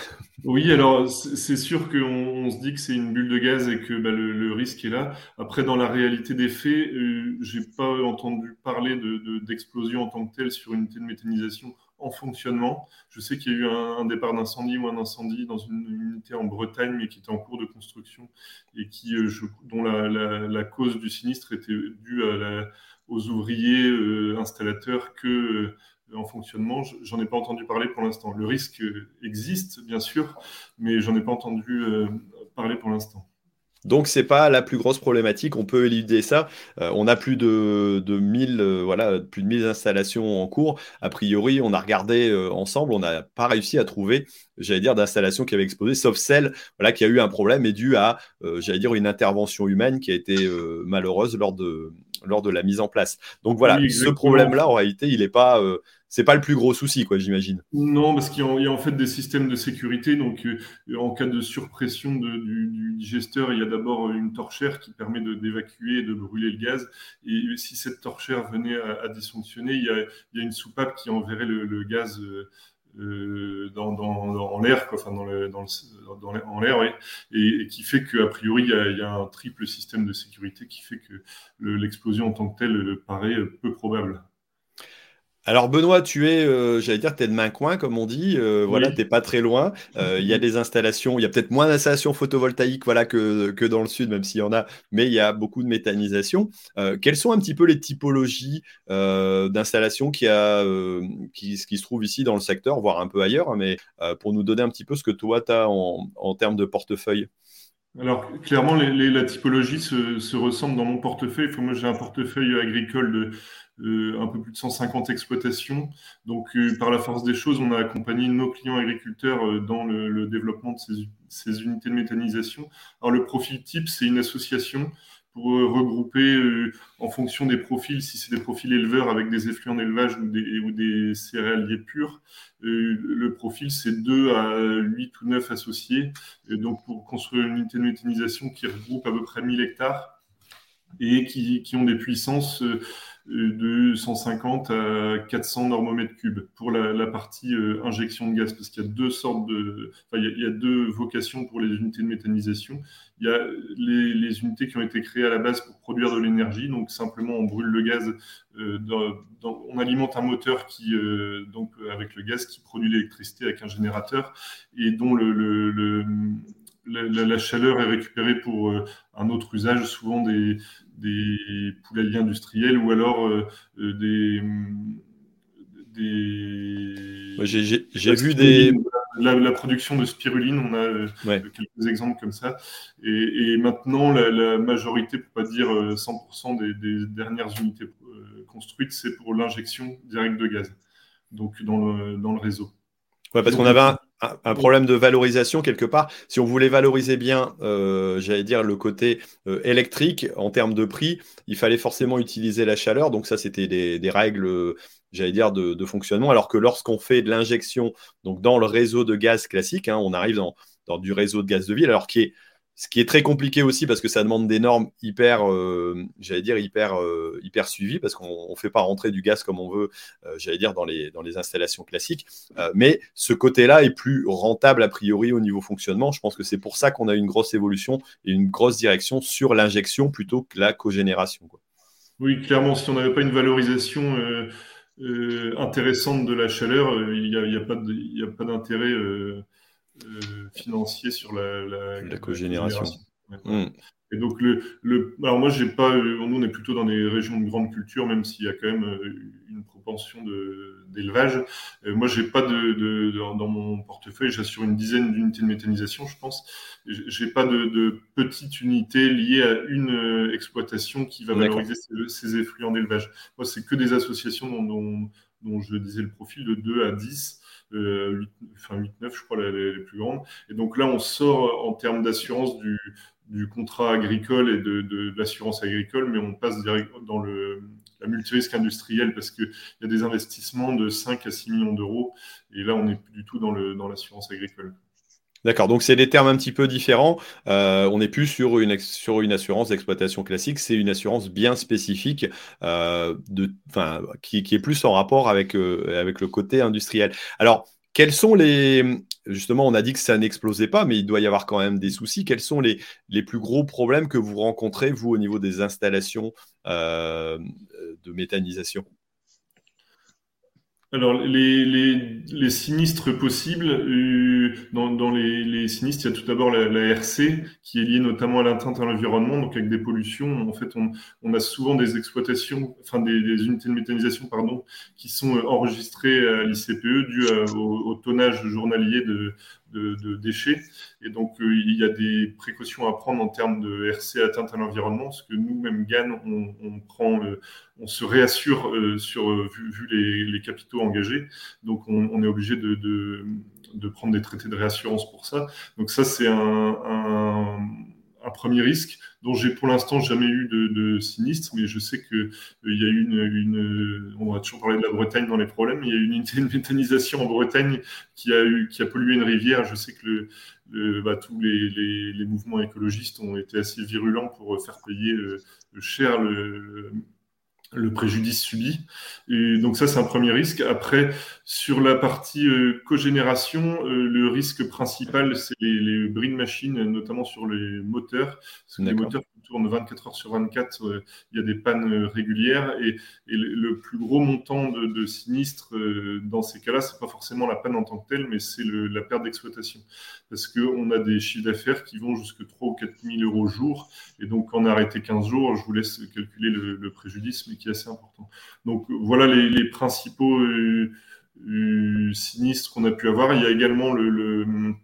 Oui, alors c'est sûr qu'on se dit que c'est une bulle de gaz et que bah, le, risque est là. Après, dans la réalité des faits, euh, je n'ai pas entendu parler d'explosion de, en tant que telle sur une unité de méthanisation en fonctionnement. Je sais qu'il y a eu un, départ d'incendie ou un incendie dans une, unité en Bretagne, mais qui était en cours de construction et qui, euh, dont la, cause du sinistre était due aux ouvriers euh, installateurs que en fonctionnement, j'en ai pas entendu parler pour l'instant. Le risque existe, bien sûr, mais j'en ai pas entendu euh, parler pour l'instant. Donc c'est pas la plus grosse problématique, on peut éluder ça. Euh, on a plus de, de 1000 euh, voilà, plus de 1000 installations en cours. A priori, on a regardé ensemble, on n'a pas réussi à trouver, j'allais dire d'installations qui avaient explosé sauf celle voilà qui a eu un problème et dû à j'allais dire une intervention humaine qui a été malheureuse lors de lors de la mise en place. Donc voilà, ce problème-là en réalité, il n'est pas c'est pas le plus gros souci, quoi, j'imagine. Non, parce qu'il y, a en fait des systèmes de sécurité. Donc, euh, en cas de surpression du, digesteur, il y a d'abord une torchère qui permet d'évacuer et de brûler le gaz. Et si cette torchère venait à, dysfonctionner, il y, a, une soupape qui enverrait le, gaz. Euh, dans, en l'air, enfin dans en l'air, et, qui fait qu'a priori il y, a, un triple système de sécurité qui fait que l'explosion en tant que telle paraît peu probable. Alors Benoît, tu es, euh, j'allais dire, tu es de main coin, comme on dit. Euh, voilà, tu n'es pas très loin. Euh, il y a des installations, il y a peut-être moins d'installations photovoltaïques voilà, que, que dans le sud, même s'il y en a, mais il y a beaucoup de méthanisation. quelles sont un petit peu les typologies d'installations qui, qui, qui, se trouvent ici dans le secteur, voire un peu ailleurs, hein, mais pour nous donner un petit peu ce que toi, tu as en, en termes de portefeuille? Alors, clairement, la typologie se, se, ressemble dans mon portefeuille. moi, j'ai un portefeuille agricole de, un peu plus de 150 exploitations. Donc, euh, par la force des choses, on a accompagné nos clients agriculteurs euh, dans le, développement de ces, unités de méthanisation. Alors, le profil type, c'est une association pour regrouper en fonction des profils, si c'est des profils éleveurs avec des effluents d'élevage ou des, céréaliers purs, le profil c'est 2 à 8 ou 9 associés. donc pour construire une unité de méthanisation qui regroupe à peu près 1000 hectares et qui ont des puissances de 150 à 400 normomètres cubes pour la, partie euh, injection de gaz, parce qu'il y a deux sortes de, il, y a, deux vocations pour les unités de méthanisation. Il y a les, unités qui ont été créées à la base pour produire de l'énergie, donc simplement on brûle le gaz, euh, on alimente un moteur qui, euh, donc avec le gaz qui produit l'électricité avec un générateur et dont le, la, chaleur est récupérée pour un autre usage, souvent des, des poulaillers industriels ou alors euh, euh, des. des... J'ai vu des. La, production de spiruline, on a euh, quelques exemples comme ça. Et, maintenant, la, majorité, pour pas dire 100% des, des, dernières unités construites, c'est pour l'injection directe de gaz, donc dans le, dans le réseau. Ouais, parce qu'on avait un, un, problème de valorisation quelque part. Si on voulait valoriser bien, euh, j'allais dire, le côté euh, électrique en termes de prix, il fallait forcément utiliser la chaleur. Donc ça, c'était des, règles, j'allais dire, de, fonctionnement. Alors que lorsqu'on fait de l'injection, donc dans le réseau de gaz classique, hein, on arrive dans, dans, du réseau de gaz de ville, alors qui est ce qui est très compliqué aussi parce que ça demande des normes hyper, euh, j'allais dire, hyper, euh, hyper suivies parce qu'on ne fait pas rentrer du gaz comme on veut, euh, j'allais dire, dans les, dans les installations classiques. mais ce côté-là est plus rentable a priori au niveau fonctionnement. Je pense que c'est pour ça qu'on a une grosse évolution et une grosse direction sur l'injection plutôt que la cogénération. Oui, clairement, si on n'avait pas une valorisation intéressante de la chaleur, il n'y a, y a, pas d'intérêt financier sur la, la, cogénération. Hmm. Et donc, le, le, alors moi, j'ai pas, euh, nous, on est plutôt dans des régions de grande culture, même s'il y a quand même euh, une propension d'élevage. moi, j'ai pas de, de, dans mon portefeuille, j'assure une dizaine d'unités de méthanisation, je pense. J'ai pas de, de petite unité liée à une exploitation qui va valoriser ces, effluents d'élevage. Moi, c'est que des associations dont, dont, dont, je disais le profil de 2 à 10 euh, 8, enfin 8-9, je crois, les, plus grandes. Et donc là, on sort en termes d'assurance du, contrat agricole et de, de, l'assurance agricole, mais on passe direct dans le, la multirisque industrielle parce qu'il y a des investissements de 5 à 6 millions d'euros. Et là, on n'est plus du tout dans l'assurance dans agricole. D'accord, donc c'est des termes un petit peu différents. Euh, on n'est plus sur une, sur une assurance d'exploitation classique, c'est une assurance bien spécifique euh, qui, qui, est plus en rapport avec, euh, avec le côté industriel. Alors, quels sont les... Justement, on a dit que ça n'explosait pas, mais il doit y avoir quand même des soucis. Quels sont les, les plus gros problèmes que vous rencontrez, vous, au niveau des installations de méthanisation? Alors, les, les, les, sinistres possibles, euh, dans, dans les, sinistres, il y a tout d'abord la, la, RC, qui est liée notamment à l'atteinte à l'environnement, donc avec des pollutions. En fait, on, a souvent des exploitations, enfin des, unités de méthanisation, pardon, qui sont euh, enregistrées à l'ICPE dû au, tonnage journalier de, de, déchets. Et donc, euh, il y a des précautions à prendre en termes de RC atteinte à l'environnement, parce que nous, même GAN, on, prend, on se réassure euh, sur euh, vu, les, capitaux engagés. Donc, on, est obligé de, de, prendre des traités de réassurance pour ça. Donc, ça, c'est un un premier risque dont j'ai pour l'instant jamais eu de, sinistre, mais je sais qu'il euh, y a eu une, on va toujours parler de la Bretagne dans les problèmes, il y a eu une de méthanisation en Bretagne qui a, eu, qui a pollué une rivière. Je sais que bah, tous les, les, mouvements écologistes ont été assez virulents pour faire payer euh, cher le, le préjudice subi. Et donc ça, c'est un premier risque. Après, sur la partie euh, cogénération, euh, le risque principal, c'est les, les bris de machine, notamment sur les moteurs. Parce que les moteurs qui tournent 24 heures sur 24, euh, il y a des pannes euh, régulières. Et, et le, plus gros montant de, de sinistres dans ces cas-là, c'est pas forcément la panne en tant que telle, mais c'est la perte d'exploitation. Parce qu'on a des chiffres d'affaires qui vont jusqu'à 3 ou 4 000 euros jour. Et donc, a arrêté 15 jours, je vous laisse calculer le, le préjudice, mais qui est assez important. Donc, voilà les, principaux euh, euh, sinistres qu'on a pu avoir. Il y a également le, le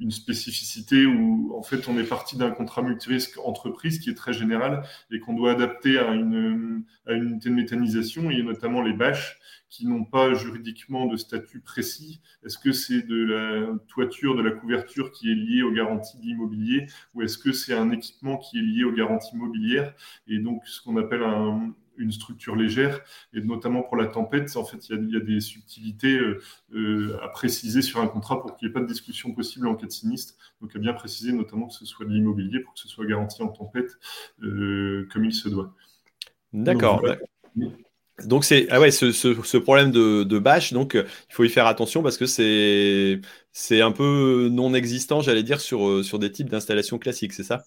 une spécificité où en fait on est parti d'un contrat multirisque entreprise qui est très général et qu'on doit adapter à une, unité de méthanisation et notamment les bâches qui n'ont pas juridiquement de statut précis. Est-ce que c'est de la toiture, de la couverture qui est liée aux garanties de l'immobilier ou est-ce que c'est un équipement qui est lié aux garanties mobilières? Et donc ce qu'on appelle un, une structure légère, et notamment pour la tempête, en fait, il y a, des subtilités euh, euh, à préciser sur un contrat pour qu'il n'y ait pas de discussion possible en cas de sinistre. Donc, à bien préciser, notamment que ce soit de l'immobilier pour que ce soit garanti en tempête euh, comme il se doit. D'accord. Donc c'est ah ouais ce, ce, problème de, de bâche donc il faut y faire attention parce que c'est c'est un peu non existant j'allais dire sur sur des types d'installations classiques c'est ça?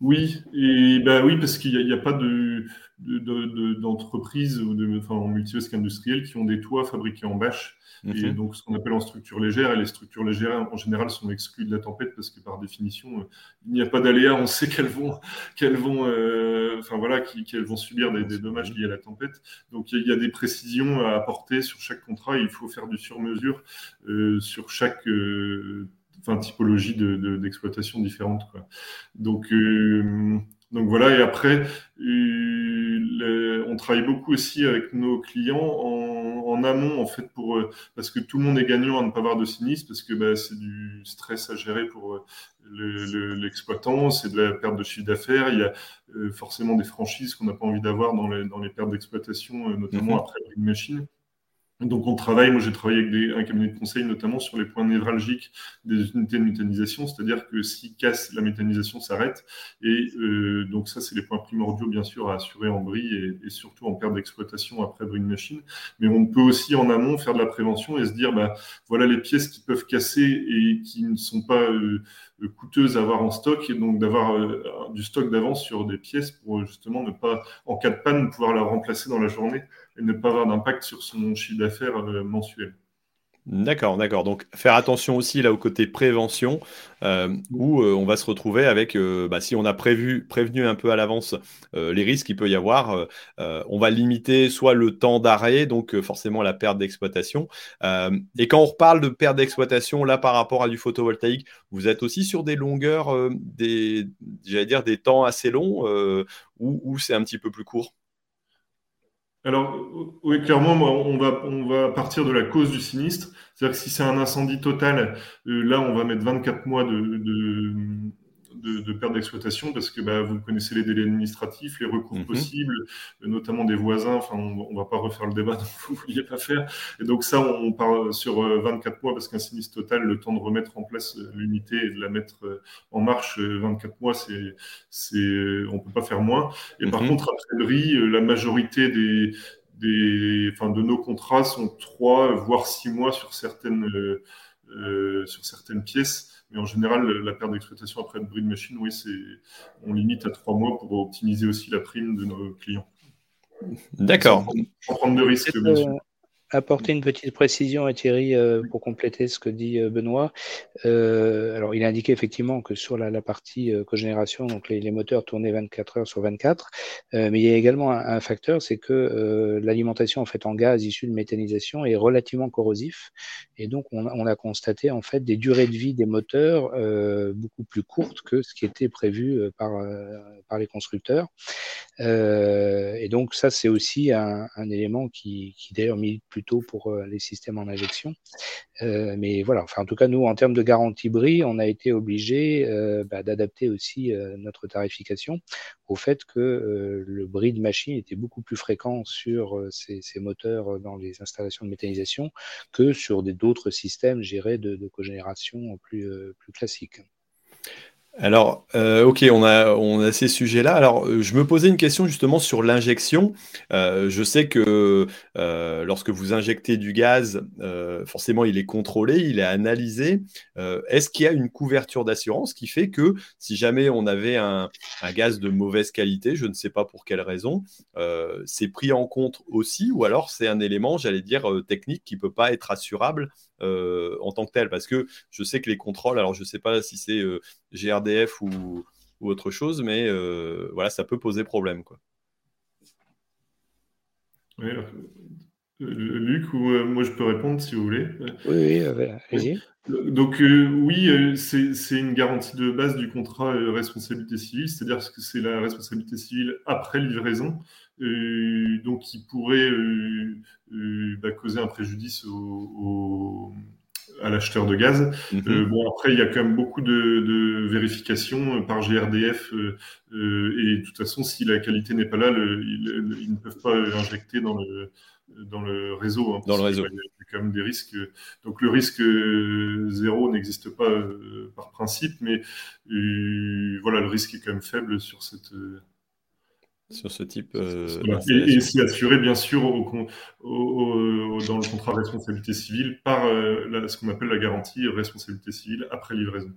Oui et ben oui parce qu'il n'y a, a, pas de d'entreprises de, de, ou de, enfin, en multirisque industriel qui ont des toits fabriqués en bâche. Et donc, ce qu'on appelle en structure légère, et les structures légères, en général, sont exclues de la tempête parce que par définition, euh, il n'y a pas d'aléas. On sait qu'elles vont, qu'elles vont, euh, enfin voilà, qu'elles vont subir des, des, dommages liés à la tempête. Donc, il y, a des précisions à apporter sur chaque contrat. Et il faut faire du sur-mesure euh, sur chaque euh, enfin, typologie d'exploitation de, différente. Quoi. Donc, euh, donc voilà, et après, euh, on travaille beaucoup aussi avec nos clients en, en, amont, en fait, pour, euh, parce que tout le monde est gagnant à ne pas avoir de sinistre, parce que bah, c'est du stress à gérer pour l'exploitant, le, c'est de la perte de chiffre d'affaires, il y a euh, forcément des franchises qu'on n'a pas envie d'avoir dans les, dans les pertes d'exploitation, notamment mm -hmm. après une machine. Donc on travaille, moi j'ai travaillé avec un cabinet de conseil notamment sur les points névralgiques des unités de méthanisation, c'est-à-dire que si casse, la méthanisation s'arrête. Et euh, donc ça c'est les points primordiaux bien sûr à assurer en bris et, surtout en perte d'exploitation après bris de machine. Mais on peut aussi en amont faire de la prévention et se dire bah voilà les pièces qui peuvent casser et qui ne sont pas euh, coûteuses à avoir en stock et donc d'avoir euh, du stock d'avance sur des pièces pour justement ne pas en cas de panne pouvoir la remplacer dans la journée ne pas avoir d'impact sur son chiffre d'affaires euh, mensuel. D'accord, d'accord. Donc faire attention aussi là au côté prévention, euh, où euh, on va se retrouver avec, bah, si on a prévu, prévenu un peu à l'avance les risques qu'il peut y avoir, on va limiter soit le temps d'arrêt, donc forcément la perte d'exploitation. et quand on reparle de perte d'exploitation, là par rapport à du photovoltaïque, vous êtes aussi sur des longueurs, des, j'allais dire des temps assez longs, ou c'est un petit peu plus court? Alors, oui, clairement, on va, on va partir de la cause du sinistre. C'est-à-dire que si c'est un incendie total, euh, là, on va mettre 24 mois de, de, de, de perte d'exploitation parce que bah, vous connaissez les délais administratifs, les recours -hmm. possibles, notamment des voisins. Enfin, on ne va pas refaire le débat, donc vous ne vouliez pas faire. Et donc ça, on part sur 24 mois parce qu'un sinistre total, le temps de remettre en place l'unité et de la mettre en marche, 24 mois, c'est, c'est, on peut pas faire moins. Et par contre, après le riz, la majorité des, des, enfin, de nos contrats sont trois, voire six mois sur certaines, euh, sur certaines pièces. Mais en général, la perte d'exploitation après le bruit de machine, oui, c'est, on limite à trois mois pour optimiser aussi la prime de nos clients. D'accord. Sans prendre de risques, bien sûr apporter une petite précision à Thierry euh, pour compléter ce que dit euh, Benoît. Euh, alors, il a indiqué effectivement que sur la, la partie cogénération, donc les, moteurs tournaient 24 heures sur 24, euh, mais il y a également un, facteur, c'est que l'alimentation en fait en gaz issu de méthanisation est relativement corrosif, et donc on, a constaté en fait des durées de vie des moteurs beaucoup plus courtes que ce qui était prévu par les constructeurs. et donc ça, c'est aussi un, un, élément qui, qui d'ailleurs milite plus plutôt pour euh, les systèmes en injection. Euh, mais voilà, enfin, en tout cas, nous, en termes de garantie bris, on a été obligé euh, bah, d'adapter aussi notre tarification au fait que le bris de machine était beaucoup plus fréquent sur ces, moteurs dans les installations de méthanisation que sur d'autres systèmes gérés de, de cogénération plus classiques. Alors, euh, ok, on a, ces sujets-là. Alors, euh, je me posais une question justement sur l'injection. Euh, je sais que lorsque vous injectez du gaz, forcément, il est contrôlé, il est analysé. Est-ce qu'il y a une couverture d'assurance qui fait que si jamais on avait un, un, gaz de mauvaise qualité, je ne sais pas pour quelle raison, c'est pris en compte aussi, ou alors c'est un élément, j'allais dire, technique qui ne peut pas être assurable euh, en tant que tel Parce que je sais que les contrôles, alors je ne sais pas si c'est euh, GRDF ou, autre chose, mais euh, voilà, ça peut poser problème. Quoi. Luc, ou moi je peux répondre si vous voulez. Oui, oui, Donc oui, c'est une garantie de base du contrat responsabilité civile, c'est-à-dire que c'est la responsabilité civile après livraison. Euh, donc qui pourrait bah, causer un préjudice à l'acheteur de gaz. Mhm. bon, après, il y a quand même beaucoup de, vérifications par GRDF. et de toute façon, si la qualité n'est pas là, ils, ne peuvent pas injecter dans le, dans le réseau. Hein, dans le réseau. Il y a quand même des risques. Donc le risque zéro n'existe pas par principe, mais voilà, le risque est quand même faible sur cette, sur ce type. Euh, et, c'est assuré bien sûr au, dans le contrat de responsabilité civile par euh, ce qu'on appelle la garantie responsabilité civile après livraison.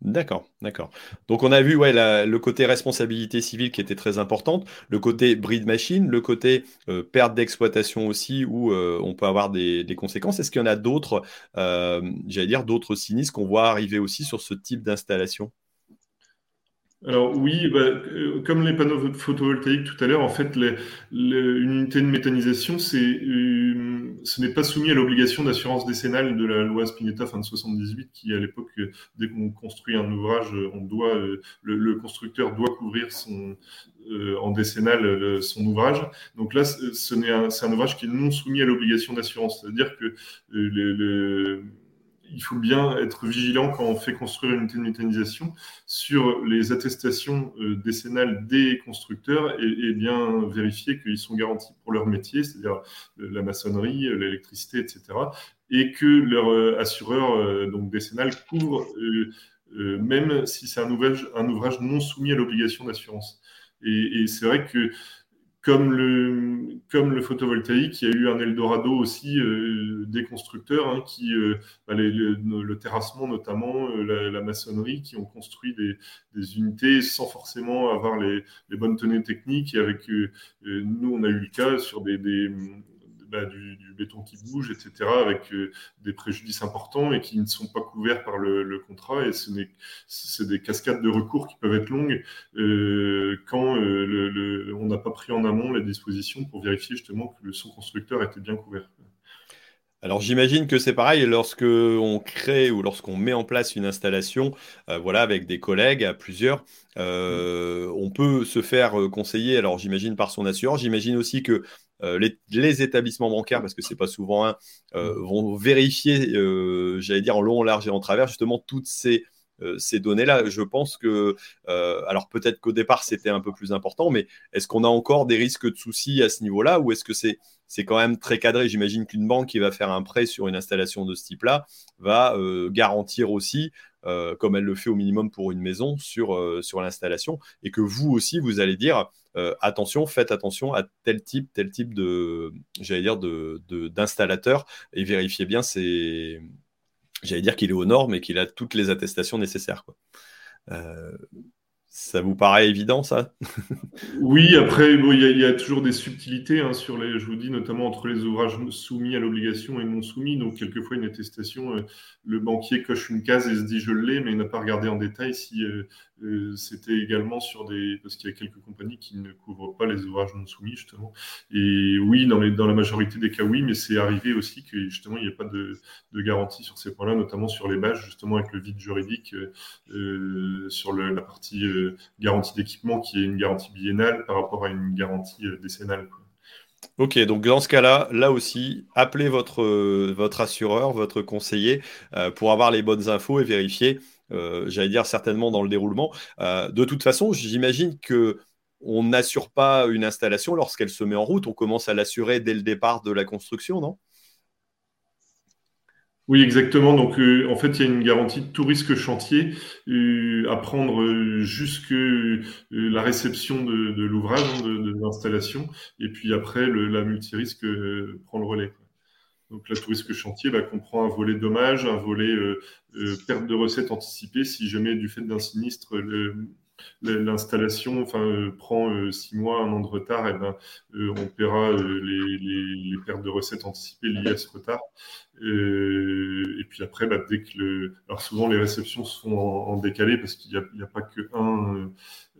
D'accord, d'accord. Donc on a vu ouais, le côté responsabilité civile qui était très importante, le côté bris machine, le côté euh, perte d'exploitation aussi où on peut avoir des, des conséquences. Est-ce qu'il y en a d'autres, j'allais dire, d'autres sinistres qu'on voit arriver aussi sur ce type d'installation? Alors oui, bah, euh, comme les panneaux photovoltaïques tout à l'heure, en fait, les, une unité de méthanisation, c'est, euh, ce n'est pas soumis à l'obligation d'assurance décennale de la loi Spinetta fin de 78, qui à l'époque, euh, dès qu'on construit un ouvrage, on doit, le, constructeur doit couvrir son, en décennale son ouvrage. Donc là, ce n'est c'est un ouvrage qui est non soumis à l'obligation d'assurance, c'est-à-dire que le il faut bien être vigilant quand on fait construire une unité méthanisation sur les attestations euh, décennales des constructeurs et, bien vérifier qu'ils sont garantis pour leur métier, c'est-à-dire euh, la maçonnerie, euh, l'électricité, etc. Et que leur assureur donc décennal couvre même si c'est un ouvrage, un ouvrage non soumis à l'obligation d'assurance. Et c'est vrai que comme le, comme le photovoltaïque, il y a eu un Eldorado aussi euh, des constructeurs, hein, qui, euh, bah, le, terrassement notamment, euh, la, maçonnerie, qui ont construit des, unités sans forcément avoir les, bonnes tenues techniques. Et avec nous, on a eu le cas sur des bah, du, béton qui bouge, etc., avec euh, des préjudices importants et qui ne sont pas couverts par le, contrat. Et ce c'est des cascades de recours qui peuvent être longues euh, quand euh, on n'a pas pris en amont les dispositions pour vérifier justement que le son constructeur était bien couvert. Alors j'imagine que c'est pareil lorsque on crée ou lorsqu'on met en place une installation, voilà, avec des collègues à plusieurs, on peut se faire conseiller. Alors j'imagine par son assureur. J'imagine aussi que euh, les, établissements bancaires, parce que c'est pas souvent un, euh, vont vérifier, euh, j'allais dire en long, en large et en travers, justement toutes ces, données-là. Je pense que, alors peut-être qu'au départ c'était un peu plus important, mais est-ce qu'on a encore des risques de soucis à ce niveau-là, ou est-ce que c'est c'est quand même très cadré? J'imagine qu'une banque qui va faire un prêt sur une installation de ce type-là va garantir aussi, comme elle le fait au minimum pour une maison, sur, sur l'installation, et que vous aussi, vous allez dire, euh, attention, faites attention à tel type, tel type de, j'allais dire, de, d'installateur et vérifiez bien c'est, j'allais dire qu'il est aux normes et qu'il a toutes les attestations nécessaires. Quoi. Ça vous paraît évident, ça? Oui, après, il y, a toujours des subtilités hein, sur les, je vous dis, notamment entre les ouvrages soumis à l'obligation et non soumis. Donc, quelquefois, une attestation, euh, le banquier coche une case et se dit je l'ai, mais il n'a pas regardé en détail si euh, c'était également sur des. Parce qu'il y a quelques compagnies qui ne couvrent pas les ouvrages non soumis, justement. Et oui, dans, la majorité des cas, oui, mais c'est arrivé aussi que, justement, il n'y ait pas de, garantie sur ces points-là, notamment sur les bâches, justement, avec le vide juridique, sur le, la partie garantie d'équipement qui est une garantie biennale par rapport à une garantie euh, décennale. Ok, donc dans ce cas-là, là aussi, appelez votre, euh, assureur, votre conseiller euh, pour avoir les bonnes infos et vérifier, j'allais dire certainement dans le déroulement. de toute façon, j'imagine que on n'assure pas une installation lorsqu'elle se met en route, on commence à l'assurer dès le départ de la construction, non? Oui, exactement. Donc, euh, en fait, il y a une garantie de tout risque chantier euh, à prendre euh, jusque la réception de, l'ouvrage, hein, de, l'installation, et puis après, le, la multirisque prend le relais. Donc, la tout risque chantier bah, comprend un volet dommage, un volet perte de recettes anticipée si jamais du fait d'un sinistre l'installation enfin, prend six mois, un an de retard, et ben, on paiera les, pertes de recettes anticipées liées à ce retard. Euh, et puis après, bah, dès que le... Alors souvent, les réceptions se font en, décalé parce qu'il n'y a, pas qu'un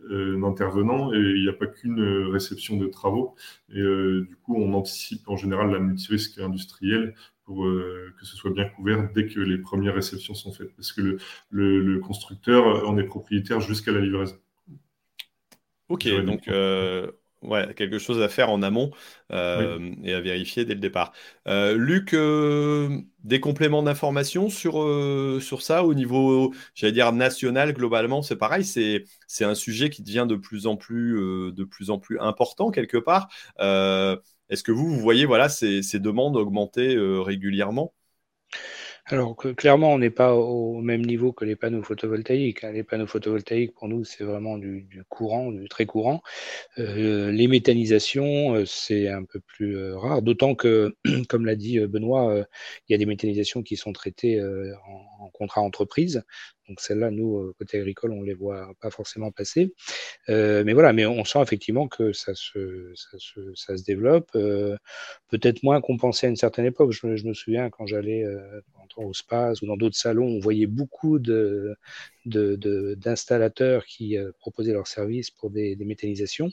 euh, intervenant et il n'y a pas qu'une réception de travaux. Et euh, du coup, on anticipe en général la multirisque industrielle pour euh, que ce soit bien couvert dès que les premières réceptions sont faites. Parce que le, le, le constructeur en est propriétaire jusqu'à la livraison. Ok, donc Ouais, quelque chose à faire en amont euh, et à vérifier dès le départ. Euh, Luc, euh, des compléments d'information sur, sur ça au niveau, j'allais dire, national, globalement, c'est pareil, c'est, c'est un sujet qui devient de plus en plus, de plus, en plus important quelque part. Est-ce que vous, vous voyez voilà, ces, ces demandes augmenter régulièrement? Alors clairement, on n'est pas au même niveau que les panneaux photovoltaïques. Hein. Les panneaux photovoltaïques, pour nous, c'est vraiment du, courant, du très courant. Euh, les méthanisations, euh, c'est un peu plus euh, rare, d'autant que, comme l'a dit Benoît, il y a des méthanisations qui sont traitées en, contrat entreprise. Donc celles-là, nous, côté agricole, on les voit pas forcément passer. Euh, mais voilà, mais on sent effectivement que ça se, développe. Euh, Peut-être moins qu'on pensait à une certaine époque. Je, me souviens quand j'allais euh, au SPAS ou dans d'autres salons, on voyait beaucoup d'installateurs qui euh, proposaient leurs services pour des, des méthanisations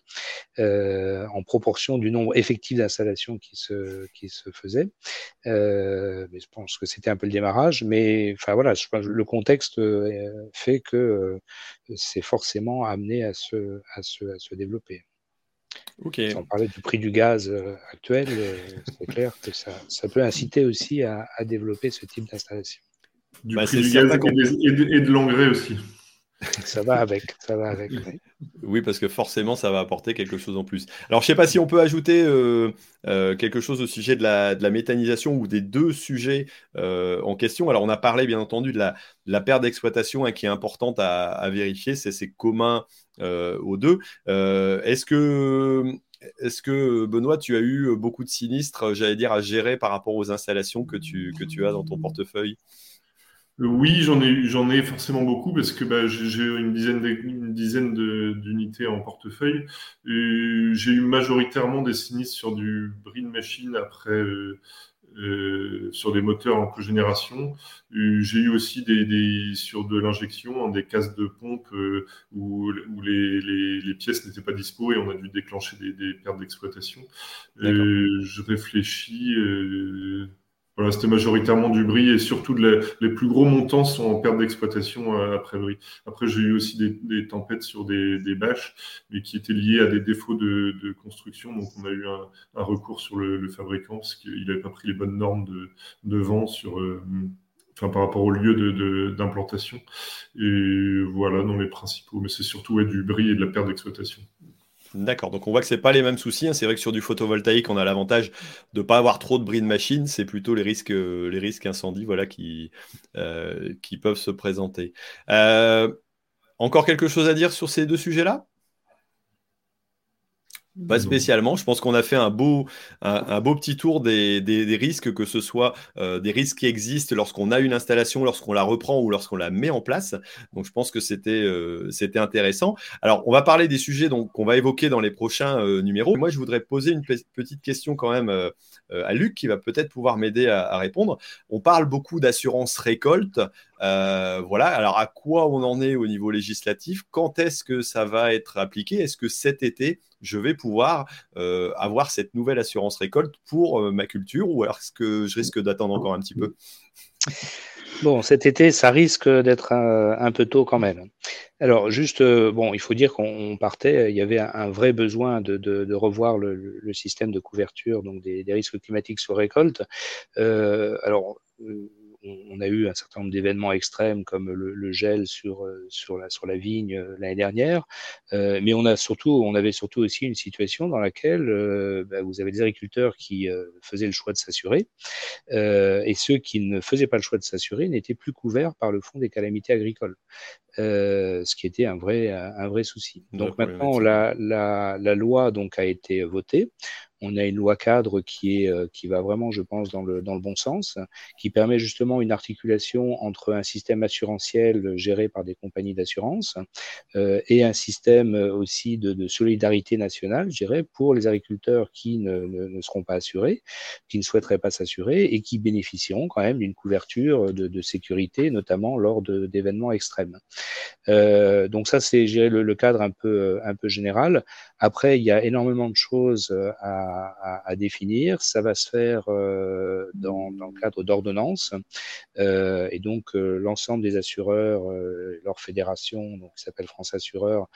euh, en proportion du nombre effectif d'installations qui se, faisaient. Euh, mais je pense que c'était un peu le démarrage. Mais enfin voilà, je, le contexte euh, fait que euh, c'est forcément amené à se, à se, à se développer. Okay. Si on parlait du prix du gaz euh, actuel, c'est clair que ça, ça, peut inciter aussi à, à développer ce type d'installation. Du bah, prix du gaz et de, et de l'engrais aussi. Ça va avec, ça va avec. Oui. parce que forcément, ça va apporter quelque chose en plus. Alors, je ne sais pas si on peut ajouter euh, euh, quelque chose au sujet de la, méthanisation ou des deux sujets euh, en question. Alors, on a parlé, bien entendu, de la, perte d'exploitation hein, qui est importante à, vérifier. C'est commun aux deux. Est-ce que est-ce que, Benoît, tu as eu beaucoup de sinistres, j'allais dire, à gérer par rapport aux installations que tu as dans ton portefeuille? Oui, j'en ai, j'en ai forcément beaucoup parce que bah, j'ai une dizaine, une dizaine d'unités en portefeuille. J'ai eu majoritairement des sinistres sur du Brin Machine après, euh, euh, sur des moteurs en cogénération. J'ai eu aussi des, des sur de l'injection, hein, des cases de pompe euh, où, où les, les, les, pièces n'étaient pas dispo et on a dû déclencher des, des pertes d'exploitation. je réfléchis. Voilà, c'était majoritairement du bris et surtout les plus gros montants sont en perte d'exploitation euh, après bris. Après, j'ai eu aussi des, tempêtes sur des, des, bâches, mais qui étaient liées à des défauts de, construction. Donc, on a eu un, recours sur le, fabricant parce qu'il n'avait pas pris les bonnes normes de, de vent sur, euh, enfin, par rapport au lieu d'implantation. Et voilà, dans les principaux. Mais c'est surtout du bris et de la perte d'exploitation. D'accord, donc on voit que ce pas les mêmes soucis. Hein. C'est vrai que sur du photovoltaïque, on a l'avantage de ne pas avoir trop de bris de machine. C'est plutôt les risques, euh, les risques incendies voilà, qui, euh, qui peuvent se présenter. Euh, encore quelque chose à dire sur ces deux sujets-là? Pas spécialement. Je pense qu'on a fait un beau, un, beau petit tour des, des, risques, que ce soit euh, des risques qui existent lorsqu'on a une installation, lorsqu'on la reprend ou lorsqu'on la met en place. Donc, je pense que c'était euh, c'était intéressant. Alors, on va parler des sujets qu'on va évoquer dans les prochains euh, numéros. Moi, je voudrais poser une petite question quand même à Luc qui va peut-être pouvoir m'aider à, à, répondre. On parle beaucoup d'assurance récolte. Voilà. Alors, à quoi on en est au niveau législatif? Quand est-ce que ça va être appliqué? Est-ce que cet été je vais pouvoir euh, avoir cette nouvelle assurance récolte pour euh, ma culture? Ou alors est-ce que je risque d'attendre encore un petit peu? Bon, cet été, ça risque d'être un, peu tôt quand même. Alors, juste, euh, bon, il faut dire qu'on partait, il y avait un, vrai besoin de, revoir le, système de couverture donc des, risques climatiques sur récolte. alors, on, a eu un certain nombre d'événements extrêmes comme le, gel sur, sur, la, sur la vigne l'année dernière, mais on, a surtout, on avait surtout aussi une situation dans laquelle bah, vous avez des agriculteurs qui faisaient le choix de s'assurer, et ceux qui ne faisaient pas le choix de s'assurer n'étaient plus couverts par le Fonds des calamités agricoles. Euh, ce qui était un vrai, un vrai souci. Donc maintenant, la, la, la, loi donc a été votée on a une loi cadre qui, est, euh, qui va vraiment, je pense, dans le, dans le bon sens, qui permet justement une articulation entre un système assurantiel géré par des compagnies d'assurance euh, et un système aussi de, de, solidarité nationale, je dirais, pour les agriculteurs qui ne, ne, seront pas assurés, qui ne souhaiteraient pas s'assurer et qui bénéficieront quand même d'une couverture de, sécurité, notamment lors d'événements extrêmes. Euh, donc ça, c'est le, le cadre un peu, un peu général. Après, il y a énormément de choses à à, définir. Ça va se faire euh, dans, le cadre d'ordonnances. Euh, et donc, euh, l'ensemble des assureurs, leur fédération, donc, qui s'appelle France Assureurs,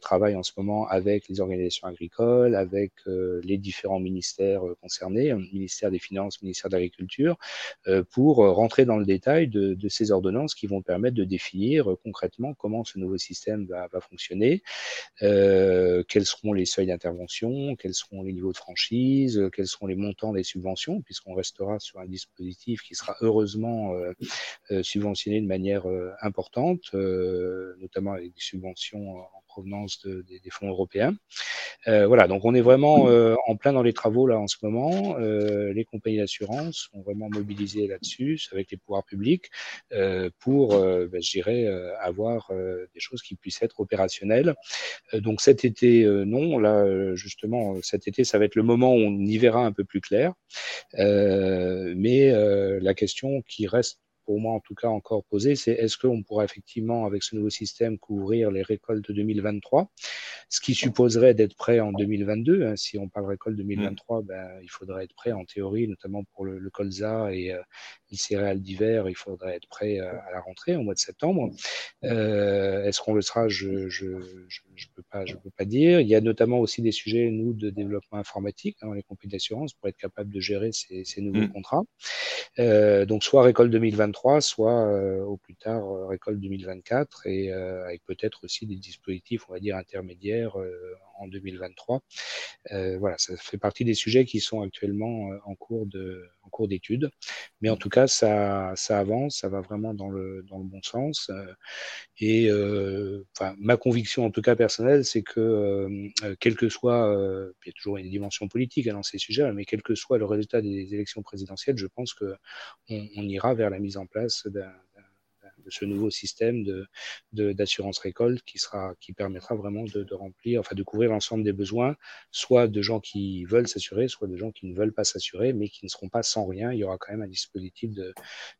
travaille en ce moment avec les organisations agricoles, avec les différents ministères concernés, ministère des Finances, ministère de l'Agriculture, pour rentrer dans le détail de, ces ordonnances qui vont permettre de définir concrètement comment ce nouveau système va, va fonctionner, quels seront les seuils d'intervention, quels seront les niveaux de euh, quels seront les montants des subventions, puisqu'on restera sur un dispositif qui sera heureusement euh, euh, subventionné de manière importante, notamment avec des subventions en provenance des, fonds européens. voilà, donc on est vraiment en plein dans les travaux là en ce moment. les compagnies d'assurance sont vraiment mobilisées là-dessus avec les pouvoirs publics pour, ben, je dirais, avoir des choses qui puissent être opérationnelles. donc cet été, non, là justement, cet été, ça va être le moment où on y verra un peu plus clair. Euh, mais euh, la question qui reste pour moi en tout cas encore posée, c'est est-ce qu'on pourra effectivement, avec ce nouveau système, couvrir les récoltes 2023, ce qui supposerait d'être prêt en 2022. Hein. si on parle récolte 2023, mm. ben, il faudrait être prêt en théorie, notamment pour le, colza et euh, les céréales d'hiver, il faudrait être prêt à la rentrée au mois de septembre. est-ce qu'on le sera? Je ne je, je, je, peux, pas, je peux pas dire. Il y a notamment aussi des sujets, nous, de développement informatique dans les compagnies d'assurance pour être capable de gérer ces, ces nouveaux mm. contrats. Euh, donc, soit récolte 2023, soit euh, au plus tard euh, récolte 2024, et euh, avec peut-être aussi des dispositifs, on va dire, intermédiaires en 2023. voilà, ça fait partie des sujets qui sont actuellement en cours de en cours d'étude. Mais en tout cas, ça, ça avance, ça va vraiment dans le, dans le bon sens. Et enfin, ma conviction, en tout cas personnelle, c'est que quel que soit, il y a toujours une dimension politique dans ces sujets, mais quel que soit le résultat des élections présidentielles, je pense que on, ira vers la mise en place de ce nouveau système de, d'assurance récolte qui sera, qui permettra vraiment de, remplir, enfin de couvrir l'ensemble des besoins, soit de gens qui veulent s'assurer, soit de gens qui ne veulent pas s'assurer, mais qui ne seront pas sans rien. Il y aura quand même un dispositif de,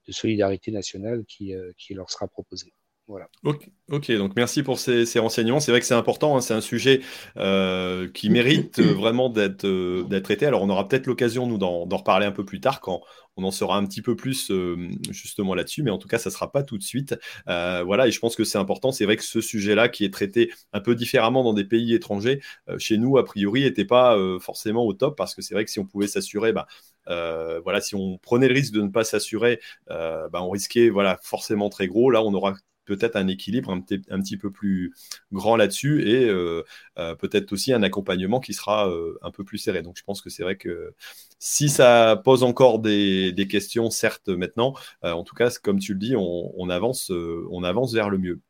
solidarité nationale euh, qui leur sera proposé. Voilà. Ok, donc merci pour ces, renseignements. C'est vrai que c'est important, hein. c'est un sujet euh, qui mérite vraiment d'être euh, d'être traité. Alors on aura peut-être l'occasion, nous, d'en reparler un peu plus tard quand on en saura un petit peu plus euh, justement là-dessus, mais en tout cas, ça ne sera pas tout de suite. voilà, et je pense que c'est important. C'est vrai que ce sujet-là, qui est traité un peu différemment dans des pays étrangers, chez nous, a priori, n'était pas forcément au top, parce que c'est vrai que si on pouvait s'assurer, bah, voilà, si on prenait le risque de ne pas s'assurer, bah, on risquait voilà, forcément très gros. Là, on aura peut-être un équilibre un, petit peu plus grand là-dessus et euh, euh, peut-être aussi un accompagnement qui sera euh, un peu plus serré. Donc je pense que c'est vrai que si ça pose encore des, questions, certes maintenant, en tout cas, comme tu le dis, on, avance, on avance vers le mieux.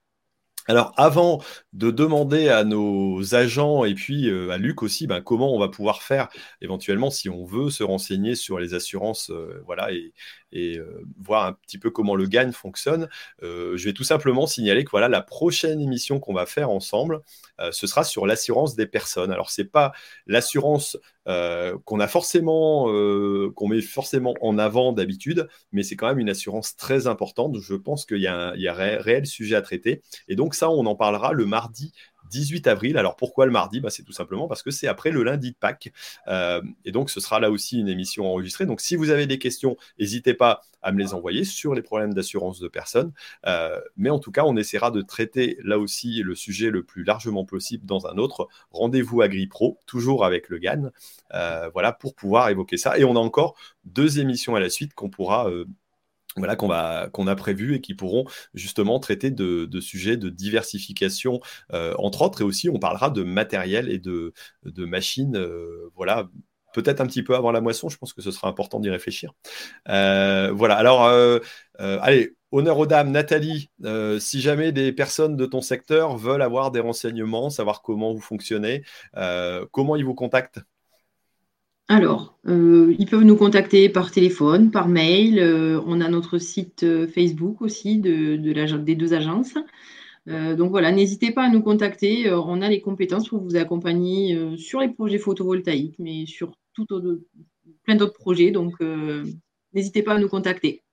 Alors, avant de demander à nos agents et puis euh, à Luc aussi, ben, comment on va pouvoir faire éventuellement si on veut se renseigner sur les assurances, euh, voilà, et, euh, voir un petit peu comment le gagne fonctionne, je vais tout simplement signaler que voilà, la prochaine émission qu'on va faire ensemble, ce sera sur l'assurance des personnes. Alors, c'est pas l'assurance euh, euh, qu'on met forcément en avant d'habitude, mais c'est quand même une assurance très importante. Je pense qu'il y a un réel sujet à traiter. Et donc ça, on en parlera le mardi 18 avril. Alors pourquoi le mardi? Bah, C'est tout simplement parce que c'est après le lundi de Pâques. Euh, et donc ce sera là aussi une émission enregistrée. Donc si vous avez des questions, n'hésitez pas à me les envoyer sur les problèmes d'assurance de personnes. Euh, mais en tout cas, on essaiera de traiter là aussi le sujet le plus largement possible dans un autre rendez-vous AgriPro, toujours avec le GAN. Euh, voilà, pour pouvoir évoquer ça. Et on a encore deux émissions à la suite qu'on pourra voilà, qu'on a prévu et qui pourront justement traiter de, sujets de diversification, euh, entre autres, et aussi on parlera de matériel et de, de machines, euh, voilà, peut-être un petit peu avant la moisson, je pense que ce sera important d'y réfléchir. Euh, voilà, alors, allez, honneur aux dames, Nathalie, si jamais des personnes de ton secteur veulent avoir des renseignements, savoir comment vous fonctionnez, comment ils vous contactent? Alors, euh, ils peuvent nous contacter par téléphone, par mail. Euh, on a notre site euh, Facebook aussi de, des deux agences. donc voilà, n'hésitez pas à nous contacter. on a les compétences pour vous accompagner sur les projets photovoltaïques, mais sur tout plein d'autres projets. Donc, n'hésitez pas à nous contacter.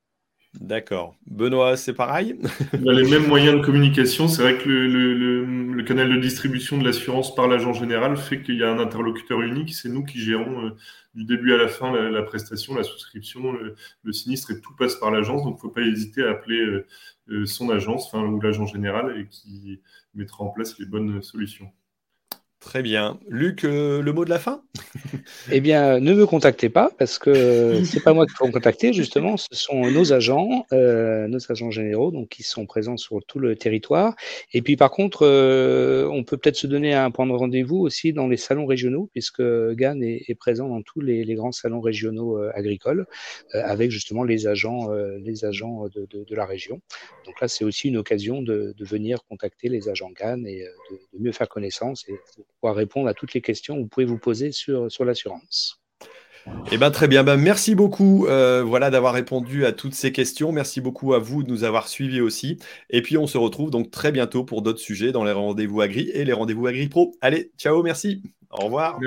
D'accord. Benoît, c'est pareil? Les mêmes moyens de communication. C'est vrai que le, canal de distribution de l'assurance par l'agent général fait qu'il y a un interlocuteur unique. C'est nous qui gérons euh, du début à la fin la, prestation, la souscription, le, sinistre et tout passe par l'agence. Donc, il ne faut pas hésiter à appeler euh, euh, son agence ou l'agent général et qui mettra en place les bonnes solutions. Très bien. Luc, euh, le mot de la fin? Eh bien, ne me contactez pas parce que c'est pas moi qui faut me contacter, justement, ce sont nos agents, euh, nos agents généraux, donc qui sont présents sur tout le territoire. Et puis, par contre, euh, on peut peut-être se donner un point de rendez-vous aussi dans les salons régionaux, puisque GAN est, présent dans tous les, grands salons régionaux agricoles, avec justement les agents, les agents de, la région. Donc là, c'est aussi une occasion de, venir contacter les agents GAN et de, de mieux faire connaissance et pouvoir répondre à toutes les questions que vous pouvez vous poser sur, sur l'assurance. Eh ben, très bien, ben, merci beaucoup euh, voilà, d'avoir répondu à toutes ces questions. Merci beaucoup à vous de nous avoir suivis aussi. Et puis on se retrouve donc très bientôt pour d'autres sujets dans les rendez-vous Agri et les rendez-vous Agri Pro. Allez, ciao, merci. Au revoir.